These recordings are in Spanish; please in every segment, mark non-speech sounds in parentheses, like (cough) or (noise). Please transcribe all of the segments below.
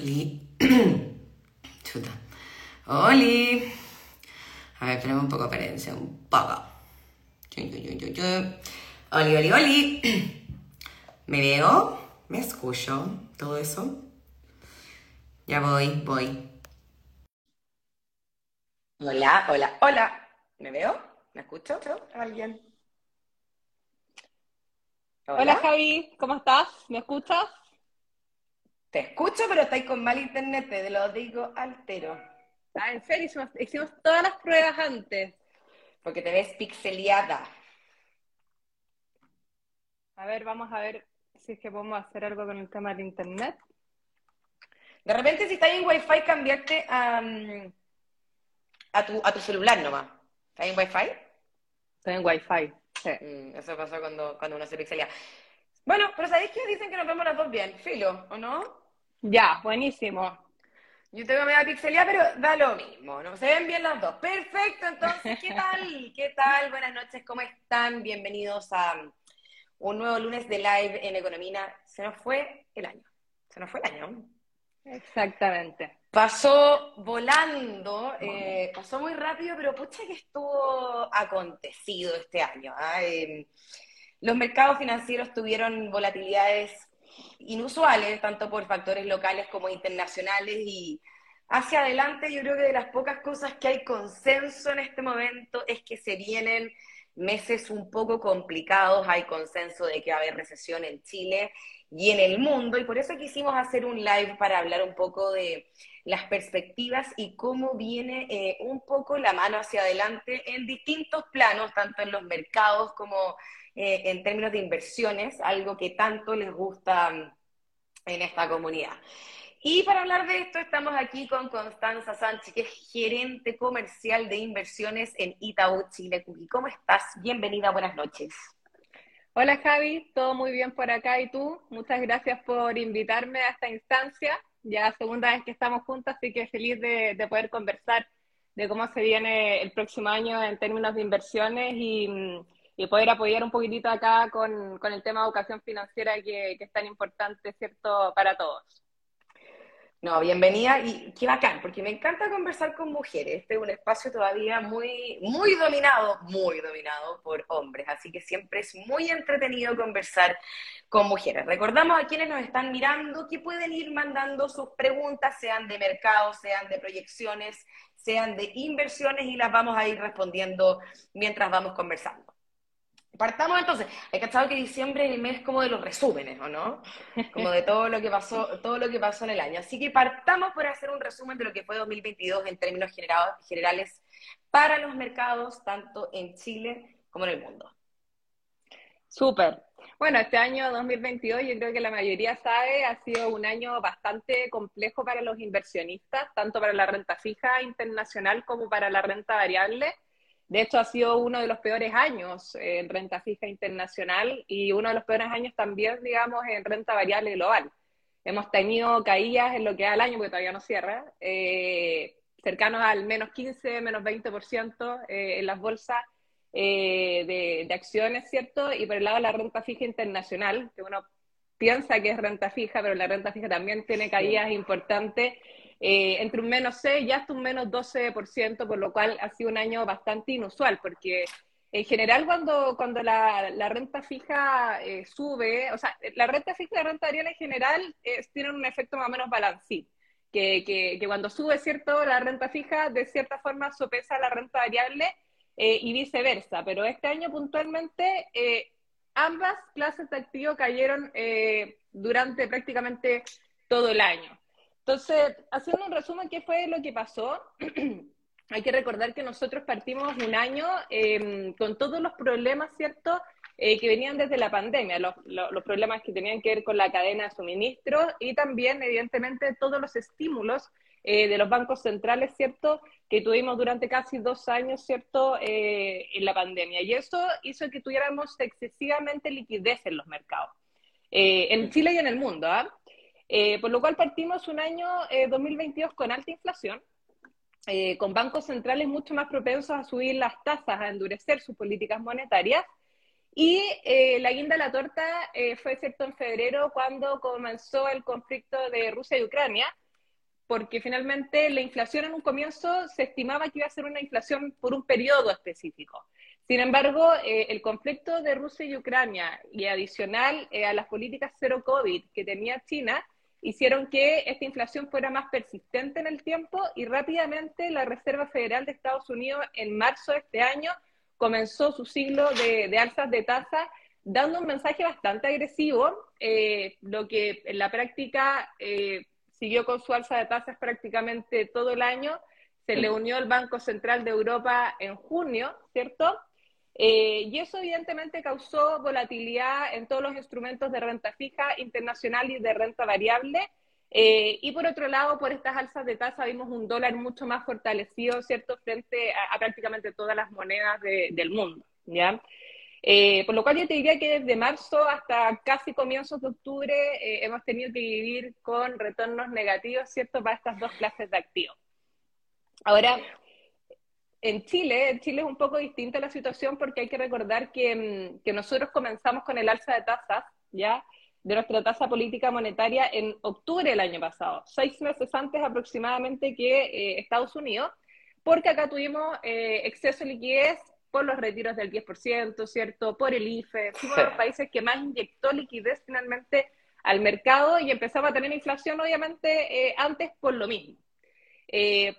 Oli. (clears throat) Chuta. Oli. A ver, tenemos un poco de apariencia, un poco. Oli, oli, oli. (clears throat) ¿Me veo? ¿Me escucho? ¿Todo eso? Ya voy, voy. Hola, hola, hola. ¿Me veo? ¿Me escucho? ¿Alguien? Hola. Javi, ¿cómo estás? ¿Me escuchas? Te escucho, pero estáis con mal internet, te lo digo altero. Ah, en serio, hicimos, hicimos todas las pruebas antes. Porque te ves pixeliada. A ver, vamos a ver si es que podemos hacer algo con el tema de internet. De repente, si estás en Wi-Fi, cambiarte a, mm, a, tu, a tu celular nomás. ¿Estás en Wi-Fi? Estoy en Wi-Fi. Sí. Mm, eso pasa cuando, cuando uno se pixelia. Bueno, pero ¿sabéis que dicen que nos vemos las dos bien? Filo, ¿o no? Ya, buenísimo. Yo tengo media pixelía, pero da lo mismo, ¿no? Se ven bien las dos. Perfecto, entonces, ¿qué tal? (laughs) ¿Qué tal? Buenas noches, ¿cómo están? Bienvenidos a un nuevo lunes de live en Economía. Se nos fue el año. Se nos fue el año. Exactamente. Pasó volando, eh, pasó muy rápido, pero pucha que estuvo acontecido este año. ¿ah? Eh, los mercados financieros tuvieron volatilidades inusuales, tanto por factores locales como internacionales, y hacia adelante yo creo que de las pocas cosas que hay consenso en este momento es que se vienen meses un poco complicados, hay consenso de que va a haber recesión en Chile y en el mundo, y por eso quisimos hacer un live para hablar un poco de las perspectivas y cómo viene eh, un poco la mano hacia adelante en distintos planos, tanto en los mercados como eh, en términos de inversiones, algo que tanto les gusta mm, en esta comunidad. Y para hablar de esto estamos aquí con Constanza Sánchez, que es gerente comercial de inversiones en Itaú Chile ¿Cómo estás? Bienvenida, buenas noches. Hola Javi, todo muy bien por acá y tú. Muchas gracias por invitarme a esta instancia. Ya segunda vez que estamos juntas, así que feliz de, de poder conversar de cómo se viene el próximo año en términos de inversiones y mm, y poder apoyar un poquitito acá con, con el tema de educación financiera que, que, es tan importante, ¿cierto?, para todos. No, bienvenida y qué bacán, porque me encanta conversar con mujeres. Este es un espacio todavía muy, muy dominado, muy dominado por hombres, así que siempre es muy entretenido conversar con mujeres. Recordamos a quienes nos están mirando que pueden ir mandando sus preguntas, sean de mercado, sean de proyecciones, sean de inversiones, y las vamos a ir respondiendo mientras vamos conversando. Partamos entonces, he cachado que diciembre es el mes como de los resúmenes, ¿o no? Como de todo lo que pasó, todo lo que pasó en el año. Así que partamos por hacer un resumen de lo que fue 2022 en términos generales para los mercados, tanto en Chile como en el mundo. Súper. Bueno, este año 2022 yo creo que la mayoría sabe, ha sido un año bastante complejo para los inversionistas, tanto para la renta fija internacional como para la renta variable. De hecho, ha sido uno de los peores años en renta fija internacional y uno de los peores años también, digamos, en renta variable global. Hemos tenido caídas en lo que da el año, porque todavía no cierra, eh, cercanos al menos 15, menos 20% eh, en las bolsas eh, de, de, acciones, ¿cierto? Y por el lado de la renta fija internacional, que uno piensa que es renta fija, pero la renta fija también tiene caídas importantes eh, entre un menos 6 y hasta un menos 12%, por lo cual ha sido un año bastante inusual, porque en general cuando, cuando la, renta fija eh, sube, o sea, la renta fija y la renta variable en general eh, tienen un efecto más o menos balancín. Que, que, cuando sube, ¿cierto? La renta fija, de cierta forma, sopesa la renta variable y viceversa. Pero este año puntualmente, ambas clases de activo cayeron durante prácticamente todo el año. Entonces, haciendo un resumen, ¿qué fue lo que pasó? (clears throat) Hay que recordar que nosotros partimos un año eh, con todos los problemas, ¿cierto?, eh, que venían desde la pandemia, los, los, los, problemas que tenían que ver con la cadena de suministro y también, evidentemente, todos los estímulos eh, de los bancos centrales, ¿cierto?, que tuvimos durante casi dos años, ¿cierto?, eh, en la pandemia. Y eso hizo que tuviéramos excesivamente liquidez en los mercados, eh, en Chile y en el mundo, ¿ah? Eh, por lo cual partimos un año eh, 2022 con alta inflación, eh, con bancos centrales mucho más propensos a subir las tasas, a endurecer sus políticas monetarias, Y eh, la guinda de la torta eh, fue, ¿cierto?, en febrero cuando comenzó el conflicto de Rusia y Ucrania, porque finalmente la inflación en un comienzo se estimaba que iba a ser una inflación por un periodo específico. Sin embargo, eh, el conflicto de Rusia y Ucrania y adicional a las políticas cero COVID que tenía China, hicieron que esta inflación fuera más persistente en el tiempo y rápidamente la Reserva Federal de Estados Unidos en marzo de este año comenzó su ciclo de, alzas de tasa dando un mensaje bastante agresivo, eh, lo que en la práctica eh, siguió con su alza de tasas prácticamente todo el año. Se le unió el Banco Central de Europa en junio, ¿cierto? Eh, y eso evidentemente causó volatilidad en todos los instrumentos de renta fija internacional y de renta variable, eh, y por otro lado, por estas alzas de tasa vimos un dólar mucho más fortalecido, ¿cierto?, frente a, prácticamente todas las monedas del mundo, ¿ya? Eh, por lo cual yo te diría que desde marzo hasta casi comienzos de octubre eh, hemos tenido que vivir con retornos negativos, ¿cierto?, para estas dos clases de activos. Ahora, en Chile, en Chile es un poco distinta la situación porque hay que recordar que, mm, que nosotros comenzamos con el alza de tasas, ¿ya?, de nuestra tasa política monetaria en octubre del año pasado, seis meses antes aproximadamente que eh, Estados Unidos, porque acá tuvimos eh, exceso de liquidez por los retiros del 10%, ¿cierto? Por el IFE, fuimos uno de los países que más inyectó liquidez finalmente al mercado y empezaba a tener inflación, obviamente, eh, antes por lo mismo.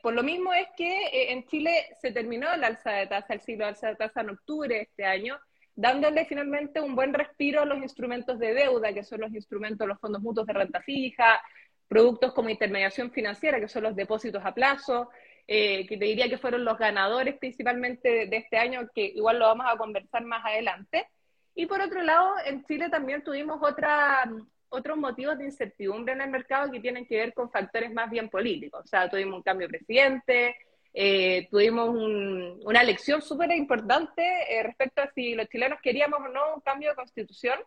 Por lo mismo es que en Chile se terminó el alza de tasa, el ciclo de alza de tasa en octubre de este año, dándole finalmente un buen respiro a los instrumentos de deuda, que son los instrumentos, los fondos mutuos de renta fija, productos como intermediación financiera, que son los depósitos a plazo, eh, que te diría que fueron los ganadores principalmente de este año, que igual lo vamos a conversar más adelante. Y por otro lado, en Chile también tuvimos otra, otros motivos de incertidumbre en el mercado que tienen que ver con factores más bien políticos. O sea, tuvimos un cambio de presidente, eh, tuvimos una lección súper importante eh, respecto a si los chilenos queríamos o no un cambio de constitución.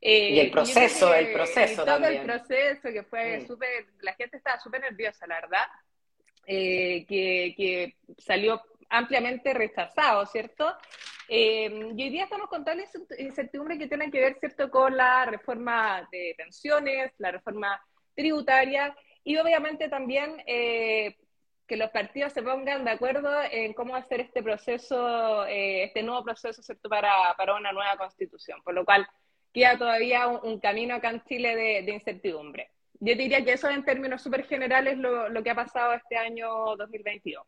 Eh, y el proceso, el proceso todo el proceso que fue mm. súper, la gente estaba súper nerviosa, la verdad, que, que, salió ampliamente rechazado, ¿cierto? Y hoy día estamos con tal incertidumbre que tiene que ver, ¿cierto?, con la reforma de pensiones, la reforma tributaria y obviamente también que los partidos se pongan de acuerdo en cómo hacer este proceso, eh, este nuevo proceso, ¿cierto?, para, una nueva constitución, por lo cual queda todavía un, camino acá en Chile de, incertidumbre. Yo diría que eso en términos súper generales lo, lo que ha pasado este año 2022.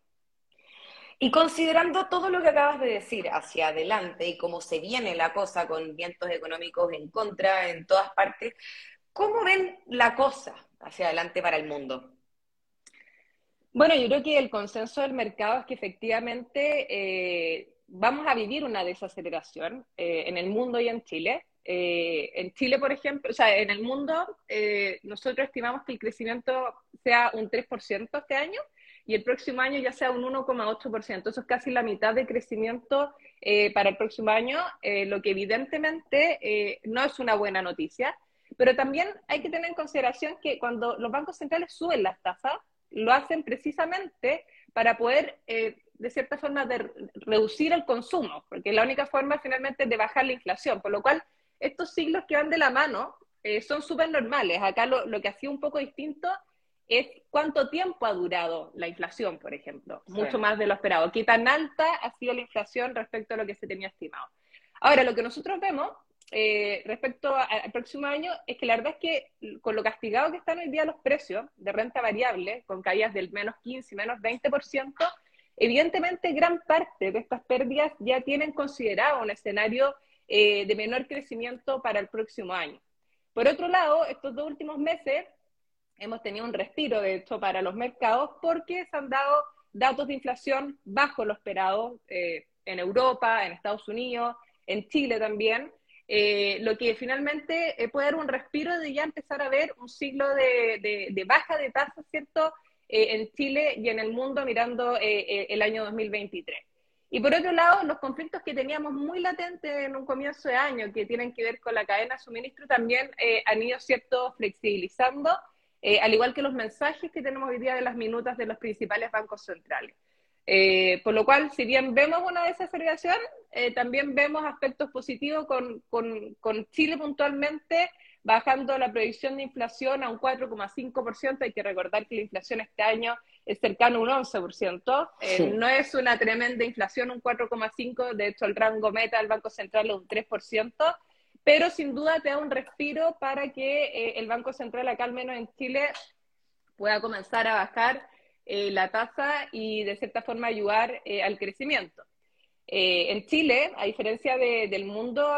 Y considerando todo lo que acabas de decir hacia adelante y cómo se viene la cosa con vientos económicos en contra en todas partes, ¿cómo ven la cosa hacia adelante para el mundo? Bueno, yo creo que el consenso del mercado es que efectivamente eh, vamos a vivir una desaceleración eh, en el mundo y en Chile. Eh, en Chile, por ejemplo, o sea, en el mundo, nosotros estimamos que el crecimiento sea un 3% este año y el próximo año ya sea un 1,8%. Eso es casi la mitad de crecimiento para el próximo año, lo que evidentemente no es una buena noticia. Pero también hay que tener en consideración que cuando los bancos centrales suben las tasas, lo hacen precisamente para poder, eh, de cierta forma, de reducir el consumo, porque la única forma finalmente de bajar la inflación, por lo cual estos siglos que van de la mano eh, son súper normales. Acá lo, lo, que ha sido un poco distinto es cuánto tiempo ha durado la inflación, por ejemplo, mucho más de lo esperado. ¿Qué tan alta ha sido la inflación respecto a lo que se tenía estimado? Ahora, lo que nosotros vemos eh, respecto al próximo año es que la verdad es que con lo castigado que están hoy día los precios de renta variable, con caídas del menos 15 y menos 20%, evidentemente gran parte de estas pérdidas ya tienen considerado un escenario eh, de menor crecimiento para el próximo año. Por otro lado, estos dos últimos meses hemos tenido un respiro, de hecho, para los mercados porque se han dado datos de inflación bajo lo esperado eh, en Europa, en Estados Unidos, en Chile también, eh, lo que finalmente eh, puede dar un respiro de ya empezar a ver un siglo de, baja de tasas, ¿cierto?, en Chile y en el mundo mirando el año 2023. Y por otro lado, los conflictos que teníamos muy latentes en un comienzo de año, que tienen que ver con la cadena de suministro, también han ido, ¿cierto?, flexibilizando, al igual que los mensajes que tenemos hoy día de las minutas de los principales bancos centrales. Eh, por lo cual, si bien vemos una desaceleración, eh, también vemos aspectos positivos con, con, con, Chile puntualmente bajando la previsión de inflación a un 4,5%. Hay que recordar que la inflación este año es cercano a un 11%. Eh, no es una tremenda inflación, un 4,5%. De hecho, el rango meta del Banco Central es un 3%. Pero sin duda te da un respiro para que el Banco Central, acá al menos en Chile, pueda comenzar a bajar eh, la tasa y de cierta forma ayudar eh, al crecimiento. Eh, en Chile, a diferencia del mundo,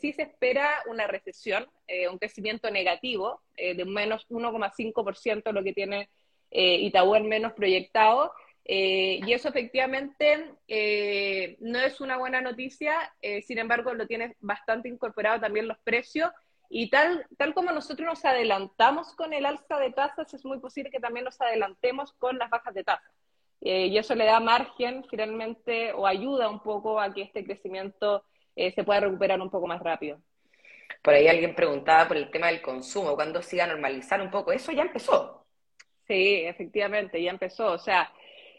sí se espera una recesión, un crecimiento negativo de menos 1,5%, lo que tiene Itaú en menos proyectado. Y eso efectivamente no es una buena noticia, sin embargo lo tiene bastante incorporado también los precios y tal, tal como nosotros nos adelantamos con el alza de tasas, es muy posible que también nos adelantemos con las bajas de tasas. Eh, y eso le da margen finalmente o ayuda un poco a que este crecimiento eh, se pueda recuperar un poco más rápido. Por ahí alguien preguntaba por el tema del consumo, ¿cuándo se iba a normalizar un poco? Eso ya empezó. Sí, efectivamente, ya empezó. O sea,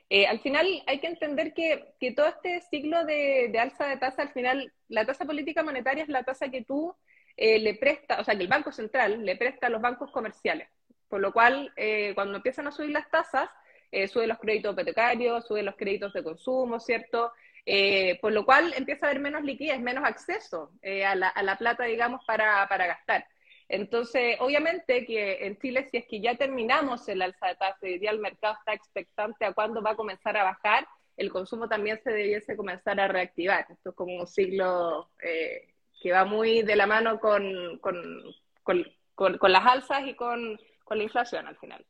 eh, al final hay que entender que, todo este ciclo de, alza de tasa, al final, la tasa política monetaria es la tasa que tú eh, le presta, o sea, que el Banco Central le presta a los bancos comerciales. Por lo cual, eh, cuando empiezan a subir las tasas, eh, suben los créditos hipotecarios, suben los créditos de consumo, ¿cierto? por lo cual empieza a haber menos liquidez, menos acceso a la, plata, digamos, para, gastar. Entonces, obviamente que en Chile, si es que ya terminamos el alza de tasas y ya el mercado está expectante a cuándo va a comenzar a bajar, el consumo también se debiese comenzar a reactivar. Esto es como un ciclo que va muy de la mano con, con, con, las alzas y con, la inflación al final.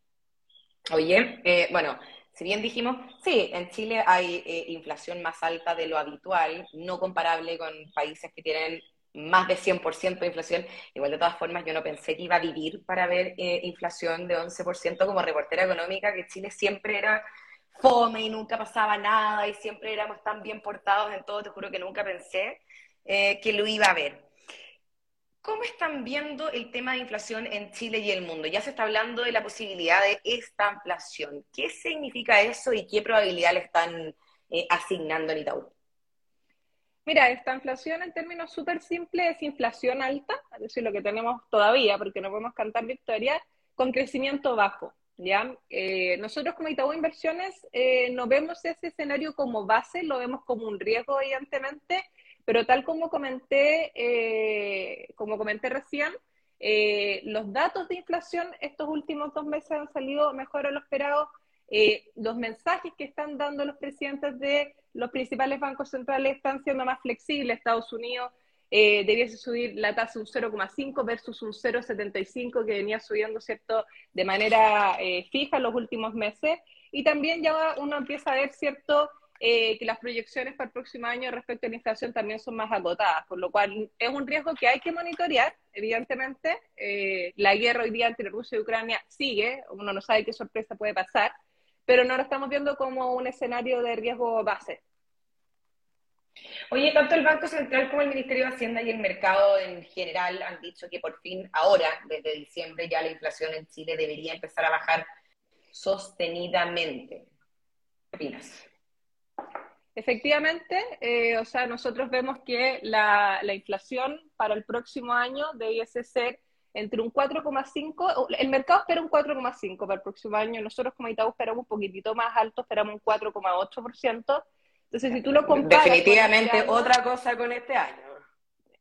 Oye, eh, bueno, si bien dijimos, sí, en Chile hay eh, inflación más alta de lo habitual, no comparable con países que tienen más de 100% de inflación. Igual de todas formas, yo no pensé que iba a vivir para ver eh, inflación de 11% como reportera económica, que Chile siempre era fome y nunca pasaba nada y siempre éramos tan bien portados en todo, te juro que nunca pensé eh, que lo iba a ver. ¿Cómo están viendo el tema de inflación en Chile y el mundo? Ya se está hablando de la posibilidad de esta inflación. ¿Qué significa eso y qué probabilidad le están eh, asignando en Itaú? Mira, esta inflación en términos súper simples es inflación alta, es decir, lo que tenemos todavía, porque no podemos cantar victoria, con crecimiento bajo. ¿ya? Eh, nosotros como Itaú Inversiones no vemos ese escenario como base, lo vemos como un riesgo, evidentemente, pero tal como comenté, eh, como comenté recién, eh, los datos de inflación estos últimos dos meses han salido mejor a lo esperado. Eh, los mensajes que están dando los presidentes de los principales bancos centrales están siendo más flexibles. Estados Unidos debiese subir la tasa un 0,5 versus un 0,75 que venía subiendo, ¿cierto?, de manera fija en los últimos meses. Y también ya uno empieza a ver, ¿cierto?, eh, que las proyecciones para el próximo año respecto a la inflación también son más agotadas, por lo cual es un riesgo que hay que monitorear, evidentemente. Eh, la guerra hoy día entre Rusia y Ucrania sigue, uno no sabe qué sorpresa puede pasar, pero no lo estamos viendo como un escenario de riesgo base. Oye, tanto el Banco Central como el Ministerio de Hacienda y el mercado en general han dicho que por fin, ahora, desde diciembre, ya la inflación en Chile debería empezar a bajar sostenidamente. ¿Qué opinas? Efectivamente, eh, o sea, nosotros vemos que la, inflación para el próximo año debiese ser entre un 4,5, el mercado espera un 4,5 para el próximo año, nosotros como Itaú esperamos un poquitito más alto, esperamos un 4,8%. Entonces, si tú lo comparas... Definitivamente este otra cosa con este año.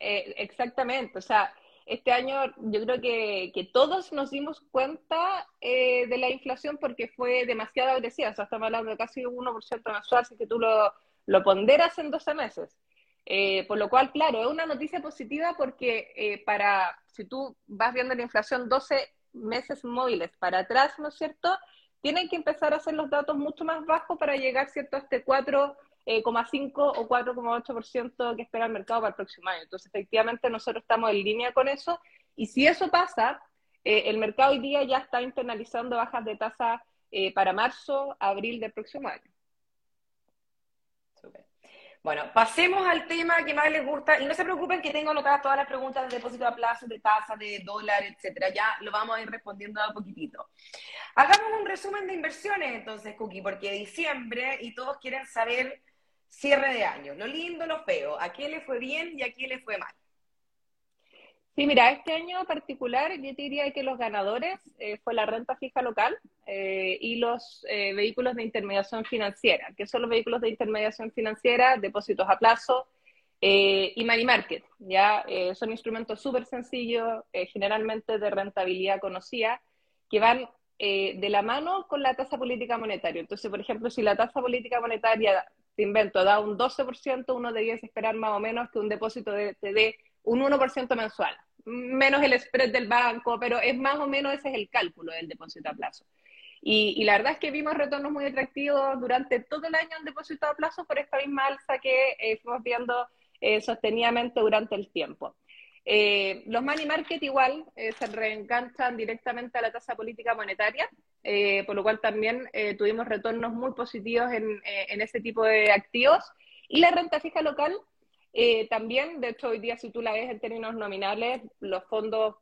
Eh, exactamente, o sea, este año yo creo que, que todos nos dimos cuenta eh, de la inflación porque fue demasiado agresiva, o sea, estamos hablando de casi un 1% mensual, si que tú lo, lo ponderas en 12 meses. Eh, por lo cual, claro, es una noticia positiva porque eh, para, si tú vas viendo la inflación 12 meses móviles para atrás, ¿no es cierto? Tienen que empezar a hacer los datos mucho más bajos para llegar, ¿cierto?, a este 4 4,5 o 4,8% que espera el mercado para el próximo año. Entonces, efectivamente, nosotros estamos en línea con eso. Y si eso pasa, eh, el mercado hoy día ya está internalizando bajas de tasa eh, para marzo, abril del próximo año. Bueno, pasemos al tema que más les gusta y no se preocupen que tengo anotadas todas las preguntas de depósito a plazo, de tasa, de dólar, etcétera. Ya lo vamos a ir respondiendo a poquitito. Hagamos un resumen de inversiones entonces, Cookie, porque diciembre y todos quieren saber cierre de año, lo lindo, lo feo, a qué le fue bien y a qué le fue mal. Sí, mira, este año particular yo diría que los ganadores eh, fue la renta fija local eh, y los eh, vehículos de intermediación financiera, que son los vehículos de intermediación financiera, depósitos a plazo y money market. Ya son instrumentos súper sencillos, generalmente de rentabilidad conocida, que van de la mano con la tasa política monetaria. Entonces, por ejemplo, si la tasa política monetaria, te invento, da un 12%, uno debería esperar más o menos que un depósito te dé un 1% mensual menos el spread del banco, pero es más o menos ese es el cálculo del depósito a plazo. Y, la verdad es que vimos retornos muy atractivos durante todo el año en depósito a plazo por esta misma alza que eh, fuimos viendo eh, sostenidamente durante el tiempo. Eh, los money market igual se reenganchan directamente a la tasa política monetaria, por lo cual también tuvimos retornos muy positivos en, en ese tipo de activos. Y la renta fija local eh, también, de hecho, hoy día, si tú la ves en términos nominales, los fondos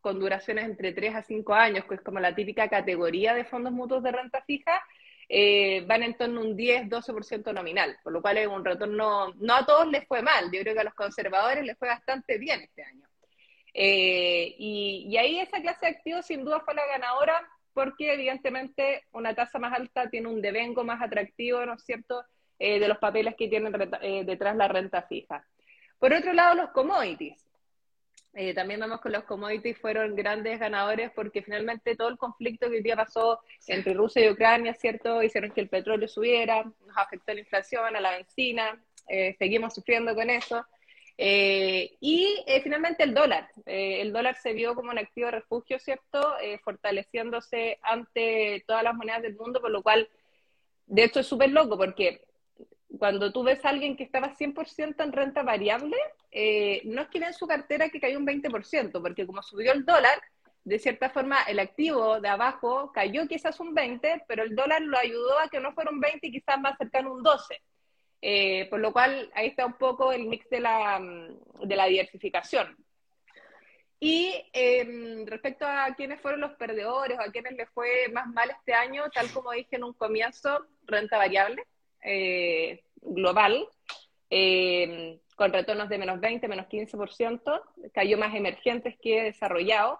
con duraciones entre 3 a 5 años, que es como la típica categoría de fondos mutuos de renta fija, eh, van en torno a un 10-12% nominal, por lo cual es un retorno, no a todos les fue mal, yo creo que a los conservadores les fue bastante bien este año. Eh, y, y, ahí esa clase de activos sin duda fue la ganadora, porque evidentemente una tasa más alta tiene un devengo más atractivo, ¿no es cierto?, eh, de los papeles que tienen eh, detrás la renta fija. Por otro lado, los commodities. Eh, también vemos que los commodities fueron grandes ganadores porque finalmente todo el conflicto que hoy día pasó entre Rusia y Ucrania, ¿cierto? Hicieron que el petróleo subiera, nos afectó la inflación, a la benzina, seguimos sufriendo con eso. y finalmente el dólar. el dólar se vio como un activo de refugio, ¿cierto? fortaleciéndose ante todas las monedas del mundo, por lo cual, de hecho, es súper loco porque cuando tú ves a alguien que estaba 100% en renta variable, eh, no es que en su cartera que cayó un 20%, porque como subió el dólar, de cierta forma el activo de abajo cayó quizás un 20%, pero el dólar lo ayudó a que no fuera un 20% y quizás más cercano a un 12%. Eh, por lo cual ahí está un poco el mix de la, mm, de la diversificación. Y em, respecto a quiénes fueron los perdedores o a quienes les fue más mal este año, tal como dije en un comienzo, renta variable. Eh, global, eh, con retornos de menos 20, menos 15%, cayó más emergentes que desarrollados.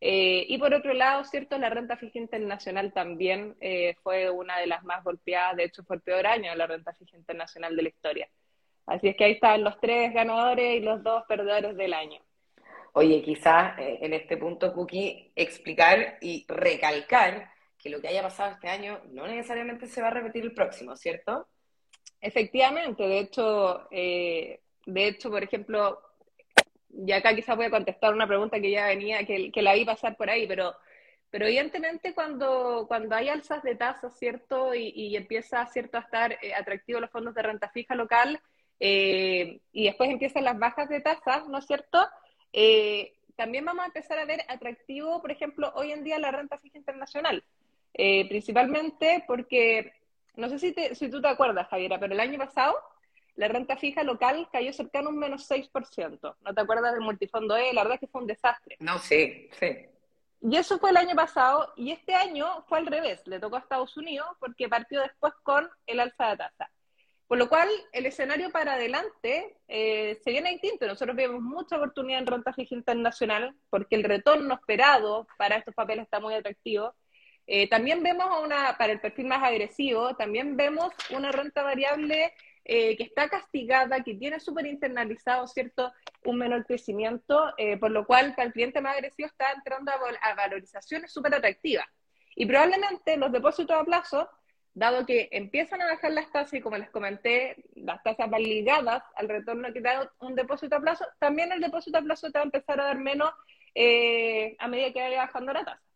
Eh, y por otro lado, cierto, la renta fija internacional también fue una de las más golpeadas, de hecho fue el peor año de la renta fija internacional de la historia. Así es que ahí están los tres ganadores y los dos perdedores del año. Oye, quizás en este punto, Cookie, explicar y recalcar que lo que haya pasado este año no necesariamente se va a repetir el próximo, ¿cierto? Efectivamente, de hecho, eh, de hecho, por ejemplo, y acá quizás voy a contestar una pregunta que ya venía, que, la vi pasar por ahí, pero, pero evidentemente cuando, cuando hay alzas de tasas, ¿cierto? Y, empieza, ¿cierto?, a estar eh, atractivo los fondos de renta fija local, eh, y después empiezan las bajas de tasas, ¿no es cierto? también vamos a empezar a ver atractivo, por ejemplo, hoy en día la renta fija internacional. Eh, principalmente porque, no sé si, si tú te acuerdas, Javiera, pero el año pasado la renta fija local cayó cercano a un menos 6%. ¿No te acuerdas del multifondo E? La verdad es que fue un desastre. No, sí, sí. Y eso fue el año pasado, y este año fue al revés, le tocó a Estados Unidos porque partió después con el alza de tasa. Por lo cual, el escenario para adelante eh, se viene distinto. Nosotros vemos mucha oportunidad en renta fija internacional porque el retorno esperado para estos papeles está muy atractivo. Eh, también vemos una, para el perfil más agresivo, también vemos una renta variable eh, que está castigada, que tiene súper internalizado, ¿cierto?, un menor crecimiento, eh, por lo cual para el cliente más agresivo está entrando a, valorizaciones súper atractivas. Y probablemente los depósitos a plazo, dado que empiezan a bajar las tasas y como les comenté, las tasas van ligadas al retorno que da un depósito a plazo, también el depósito a plazo te va a empezar a dar menos a medida que vaya bajando la tasa.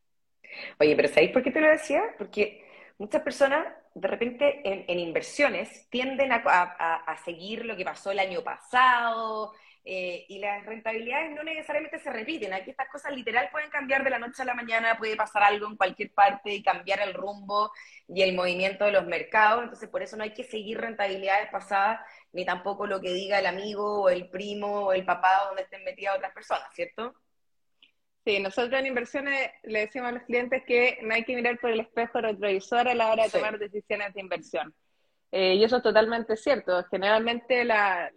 Oye, pero ¿sabéis por qué te lo decía? Porque muchas personas de repente en, inversiones tienden a, seguir lo que pasó el año pasado, eh, y las rentabilidades no necesariamente se repiten. Aquí estas cosas literal pueden cambiar de la noche a la mañana, puede pasar algo en cualquier parte y cambiar el rumbo y el movimiento de los mercados. Entonces, por eso no hay que seguir rentabilidades pasadas, ni tampoco lo que diga el amigo o el primo o el papá donde estén metidas otras personas, ¿cierto? Sí, nosotros en inversiones le decimos a los clientes que no hay que mirar por el espejo retrovisor a la hora de tomar decisiones de inversión. Eh, y eso es totalmente cierto. Generalmente la,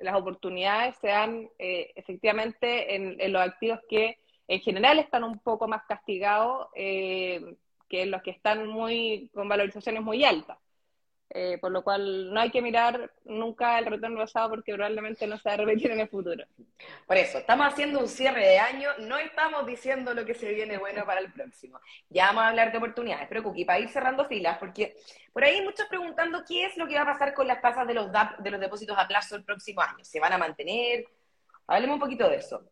las oportunidades se dan eh, efectivamente en, los activos que en general están un poco más castigados eh, que los que están muy con valorizaciones muy altas. Eh, por lo cual no hay que mirar nunca el retorno pasado porque probablemente no se va a repetir en el futuro. Por eso, estamos haciendo un cierre de año, no estamos diciendo lo que se viene bueno para el próximo. Ya vamos a hablar de oportunidades, pero Cookie, para ir cerrando filas, porque por ahí muchos preguntando qué es lo que va a pasar con las tasas de los, de los depósitos a plazo el próximo año. ¿Se van a mantener? Hablemos un poquito de eso.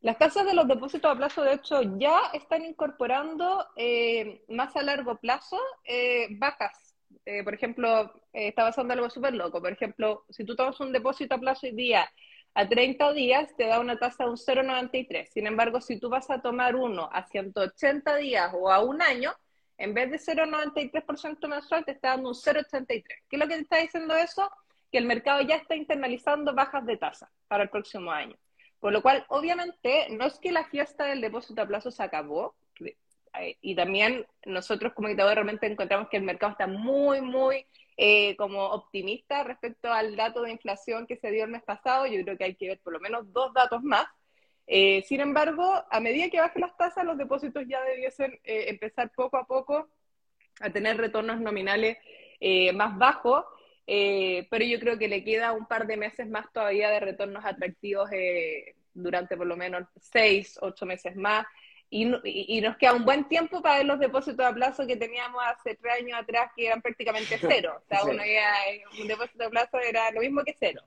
Las tasas de los depósitos a plazo, de hecho, ya están incorporando eh, más a largo plazo eh, bajas eh, por ejemplo, eh, está pasando algo súper loco. Por ejemplo, si tú tomas un depósito a plazo hoy día a 30 días, te da una tasa de un 0,93. Sin embargo, si tú vas a tomar uno a 180 días o a un año, en vez de 0,93% mensual, te está dando un 0,83. ¿Qué es lo que te está diciendo eso? Que el mercado ya está internalizando bajas de tasa para el próximo año. Por lo cual, obviamente, no es que la fiesta del depósito a plazo se acabó, y también nosotros como editores realmente encontramos que el mercado está muy, muy eh, como optimista respecto al dato de inflación que se dio el mes pasado. Yo creo que hay que ver por lo menos dos datos más. Eh, sin embargo, a medida que bajen las tasas, los depósitos ya debiesen empezar poco a poco a tener retornos nominales más bajos, pero yo creo que le queda un par de meses más todavía de retornos atractivos durante por lo menos seis, ocho meses más y, nos queda un buen tiempo para ver los depósitos a plazo que teníamos hace tres años atrás, que eran prácticamente (laughs) cero. O sea, un depósito a plazo era lo mismo que cero.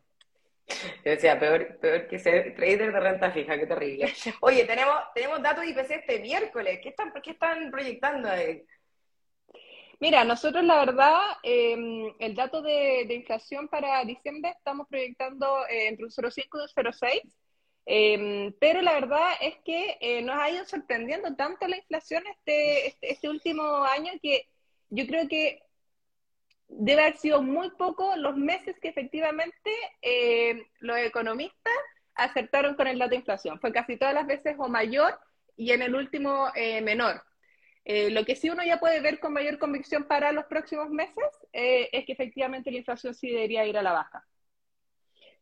Yo decía, peor, peor que ser trader de renta fija, qué terrible. (laughs) Oye, tenemos, tenemos datos IPC este miércoles. ¿Qué están, qué están proyectando ahí? Mira, nosotros la verdad, em, el dato de, inflación para diciembre estamos proyectando eh, entre un 0,5 y un 0,6. Em, pero la verdad es que eh, nos ha ido sorprendiendo tanto la inflación este, este, este, último año que yo creo que debe haber sido muy poco los meses que efectivamente eh, los economistas acertaron con el dato de inflación. Fue casi todas las veces o mayor y en el último eh, menor. lo que sí uno ya puede ver con mayor convicción para los próximos meses es que efectivamente la inflación sí debería ir a la baja.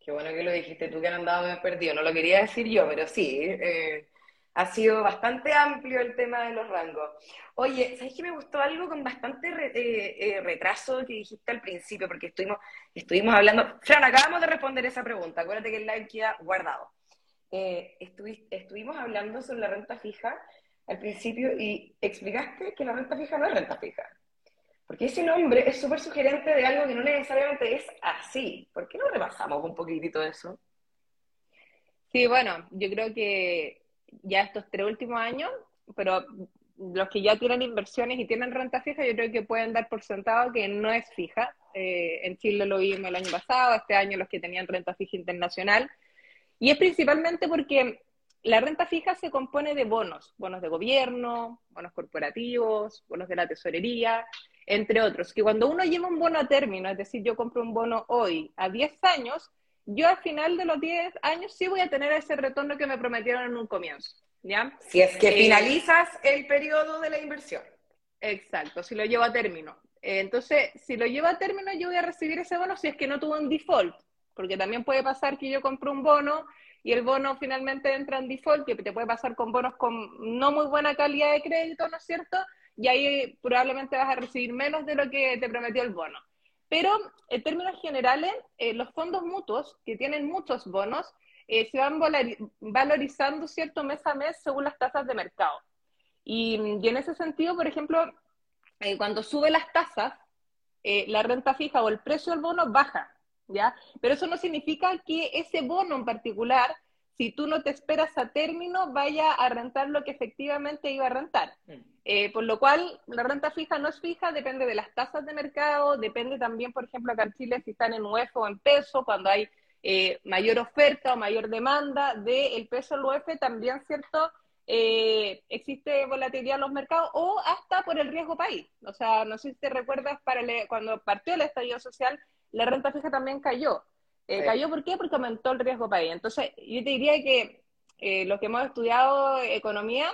Qué bueno que lo dijiste tú que han andado más perdido. No lo quería decir yo, pero sí. Eh, ha sido bastante amplio el tema de los rangos. Oye, ¿sabes que me gustó algo con bastante eh, eh, retraso que dijiste al principio? Porque estuvimos, estuvimos hablando. Fran, acabamos de responder esa pregunta. Acuérdate que el live queda guardado. estuvimos hablando sobre la renta fija al principio y explicaste que la renta fija no es renta fija. Porque ese nombre es súper sugerente de algo que no necesariamente es así. ¿Por qué no repasamos un poquitito eso? Sí, bueno, yo creo que ya estos tres últimos años, pero los que ya tienen inversiones y tienen renta fija, yo creo que pueden dar por sentado que no es fija. Eh, en Chile lo vimos el año pasado, este año los que tenían renta fija internacional. Y es principalmente porque la renta fija se compone de bonos, bonos de gobierno, bonos corporativos, bonos de la tesorería, entre otros, que cuando uno lleva un bono a término, es decir, yo compro un bono hoy a 10 años, yo al final de los 10 años sí voy a tener ese retorno que me prometieron en un comienzo. ¿ya? Si es que eh, finalizas el periodo de la inversión. Exacto, si lo llevo a término. Eh, entonces, si lo llevo a término, yo voy a recibir ese bono si es que no tuvo un default, porque también puede pasar que yo compro un bono y el bono finalmente entra en default, que te puede pasar con bonos con no muy buena calidad de crédito, ¿no es cierto? Y ahí probablemente vas a recibir menos de lo que te prometió el bono. Pero en términos generales, eh, los fondos mutuos, que tienen muchos bonos, eh, se van valorizando cierto mes a mes según las tasas de mercado. Y, en ese sentido, por ejemplo, eh, cuando sube las tasas, la renta fija o el precio del bono baja, ¿ya? Pero eso no significa que ese bono en particular si tú no te esperas a término, vaya a rentar lo que efectivamente iba a rentar. Mm. Eh, por lo cual, la renta fija no es fija, depende de las tasas de mercado, depende también, por ejemplo, acá en Chile si están en UEF o en peso, cuando hay eh, mayor oferta o mayor demanda del peso al UF, también, ¿cierto? Eh, existe volatilidad en los mercados o hasta por el riesgo país. O sea, no sé si te recuerdas, para cuando partió el estallido social, la renta fija también cayó. Eh, ¿Cayó por qué? Porque aumentó el riesgo país. Entonces, yo te diría que eh, los que hemos estudiado economía,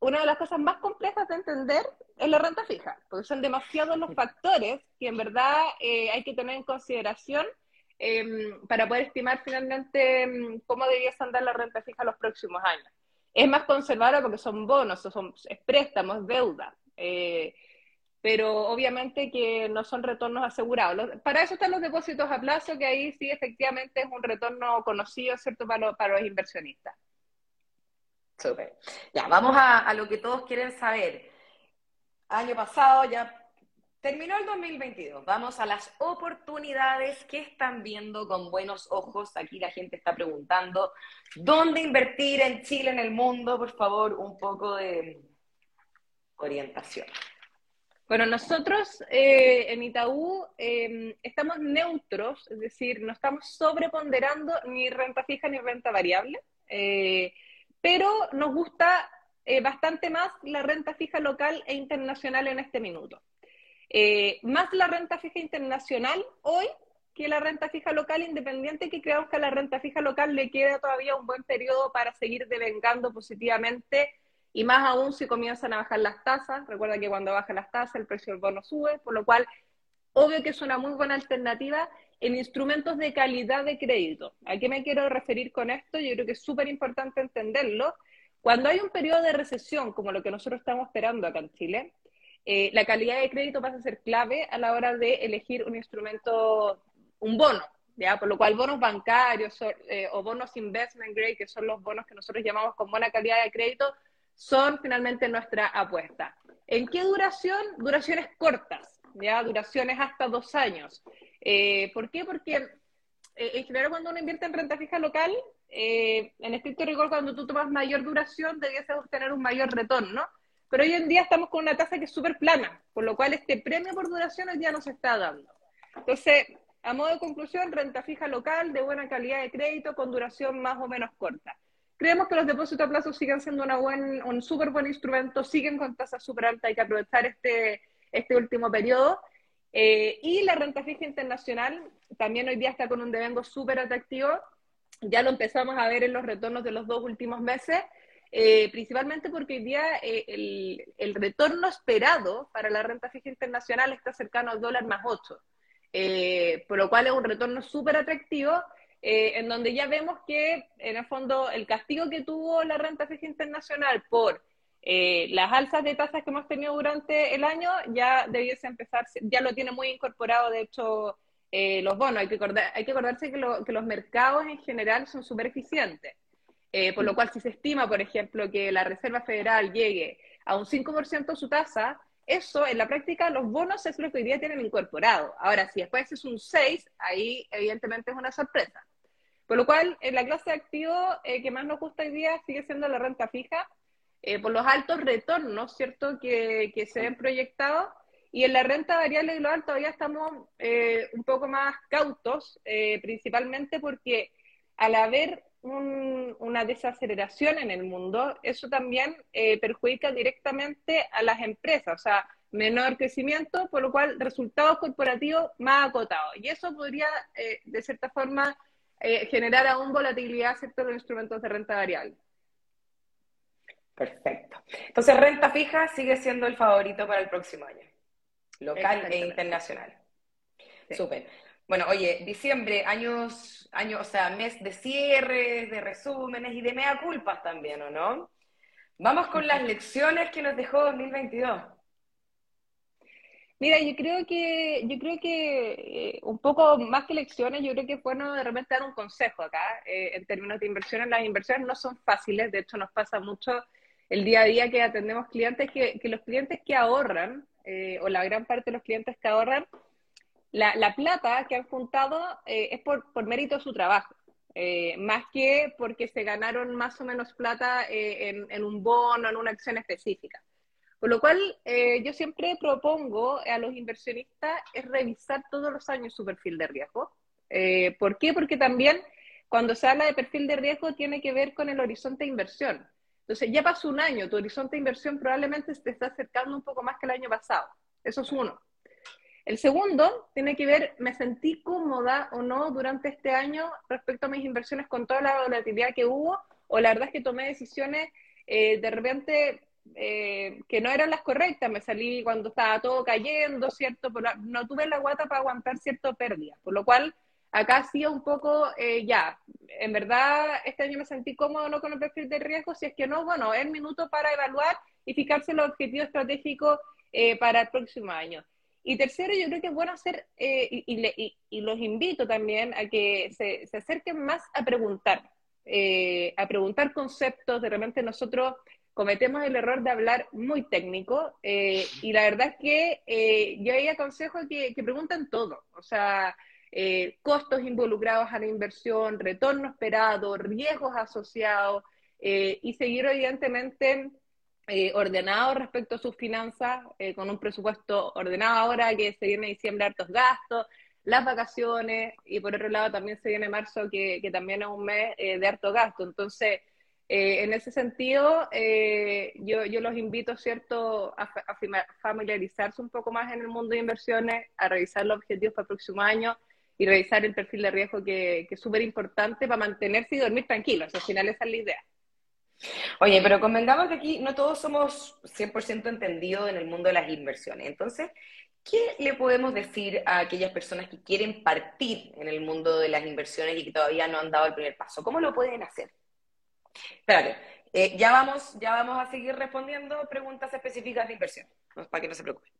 una de las cosas más complejas de entender es la renta fija, porque son demasiados los factores que en verdad hay que tener en consideración em, para poder estimar finalmente em, cómo debería andar la renta fija los próximos años. Es más conservadora porque son bonos, son préstamos, deuda. Pero obviamente que no son retornos asegurados. Para eso están los depósitos a plazo, que ahí sí efectivamente es un retorno conocido, ¿cierto?, para, para los inversionistas. Súper. Ya, vamos a, a, lo que todos quieren saber. Año pasado ya Terminó el 2022. Vamos a las oportunidades que están viendo con buenos ojos. Aquí la gente está preguntando dónde invertir en Chile, en el mundo. Por favor, un poco de orientación. Bueno, nosotros eh, en Itaú em, estamos neutros, es decir, no estamos sobreponderando ni renta fija ni renta variable, eh, pero nos gusta eh, bastante más la renta fija local e internacional en este minuto. Más la renta fija internacional hoy que la renta fija local, independiente que creamos que a la renta fija local le queda todavía un buen periodo para seguir devengando positivamente y más aún si comienzan a bajar las tasas. Recuerda que cuando bajan las tasas el precio del bono sube, por lo cual obvio que es una muy buena alternativa en instrumentos de calidad de crédito. ¿A qué me quiero referir con esto? Yo creo que es súper importante entenderlo. Cuando hay un periodo de recesión como lo que nosotros estamos esperando acá en Chile, eh, la calidad de crédito pasa a ser clave a la hora de elegir un instrumento, un bono, ¿ya? Por lo cual bonos bancarios eh, o bonos investment grade, que son los bonos que nosotros llamamos con buena calidad de crédito, son finalmente nuestra apuesta. ¿En qué duración? Duraciones cortas, ¿ya? Duraciones hasta dos años. Eh, ¿Por qué? Porque en general cuando uno invierte en renta fija local, en estricto rigor, cuando tú tomas mayor duración, debías obtener un mayor retorno pero hoy en día estamos con una tasa que es súper plana, por lo cual este premio por duración hoy día no se está dando. Entonces, a modo de conclusión, renta fija local de buena calidad de crédito con duración más o menos corta. Creemos que los depósitos a plazo siguen siendo una buen, un súper buen instrumento, siguen con tasas súper altas, hay que aprovechar este, este último periodo. Eh, y la renta fija internacional también hoy día está con un devengo súper atractivo. Ya lo empezamos a ver en los retornos de los dos últimos meses eh, principalmente porque hoy día eh, el, retorno esperado para la renta fija internacional está cercano al dólar más 8, eh, por lo cual es un retorno súper atractivo, en donde ya vemos que en el fondo el castigo que tuvo la renta fija internacional por las alzas de tasas que hemos tenido durante el año ya debiese empezar, ya lo tiene muy incorporado, de hecho, los bonos. Hay que, hay que acordarse que, que los mercados en general son súper eficientes. Eh, por lo cual, si se estima, por ejemplo, que la Reserva Federal llegue a un 5% de su tasa, eso en la práctica los bonos es lo que hoy día tienen incorporado. Ahora, si después es un 6, ahí evidentemente es una sorpresa. Por lo cual, en la clase de activo eh, que más nos gusta hoy día sigue siendo la renta fija, eh, por los altos retornos, ¿cierto?, que, que, se ven proyectados. Y en la renta variable global todavía estamos un poco más cautos, principalmente porque al haber una desaceleración en el mundo, eso también eh, perjudica directamente a las empresas, o sea, menor crecimiento, por lo cual resultados corporativos más acotados. Y eso podría, eh, de cierta forma, eh, generar aún volatilidad sector de instrumentos de renta variable. Perfecto. Entonces, renta fija sigue siendo el favorito para el próximo año, local e internacional. Súper. Bueno, oye, diciembre, años, años, o sea, mes de cierres, de resúmenes y de mea culpas también, ¿o no? Vamos con las lecciones que nos dejó 2022. Mira, yo creo que, yo creo que eh, un poco más que lecciones, yo creo que es bueno de repente dar un consejo acá, eh, en términos de inversiones. Las inversiones no son fáciles, de hecho nos pasa mucho el día a día que atendemos clientes, que, los clientes que ahorran, eh, o la gran parte de los clientes que ahorran, la, plata que han juntado es por, mérito de su trabajo, más que porque se ganaron más o menos plata eh, en, un bono, en una acción específica. Por lo cual, yo siempre propongo a los inversionistas es revisar todos los años su perfil de riesgo. Eh, ¿Por qué? Porque también cuando se habla de perfil de riesgo tiene que ver con el horizonte de inversión. Entonces, ya pasó un año, tu horizonte de inversión probablemente te está acercando un poco más que el año pasado. Eso es uno. El segundo tiene que ver, me sentí cómoda o no durante este año respecto a mis inversiones con toda la volatilidad que hubo, o la verdad es que tomé decisiones eh, de repente eh, que no eran las correctas, me salí cuando estaba todo cayendo, ¿cierto? Pero no tuve la guata para aguantar cierta pérdida, por lo cual acá ha sido un poco, eh, ya, en verdad este año me sentí cómodo no con el perfil de riesgo, si es que no, bueno, es minuto para evaluar y fijarse los objetivos estratégicos para el próximo año. Y tercero, yo creo que es bueno hacer, y, y, los invito también a que se, se acerquen más a preguntar, a preguntar conceptos, de repente nosotros cometemos el error de hablar muy técnico eh, y la verdad es que eh, yo ahí aconsejo que, que pregunten todo, o sea, eh, costos involucrados a la inversión, retorno esperado, riesgos asociados y seguir evidentemente ordenado respecto a sus finanzas, con un presupuesto ordenado ahora que se viene diciembre hartos gastos, las vacaciones y por otro lado también se viene marzo que, que también es un mes de harto gasto. Entonces, eh, en ese sentido, eh, yo, los invito, ¿cierto?, a, familiarizarse un poco más en el mundo de inversiones, a revisar los objetivos para el próximo año y revisar el perfil de riesgo que, que es súper importante para mantenerse y dormir tranquilos. Al final esa es la idea. Oye, pero convengamos que aquí no todos somos 100% entendidos en el mundo de las inversiones. Entonces, ¿qué le podemos decir a aquellas personas que quieren partir en el mundo de las inversiones y que todavía no han dado el primer paso? ¿Cómo lo pueden hacer? Espérate, eh, ya, vamos, ya vamos a seguir respondiendo preguntas específicas de inversión, para que no se preocupen.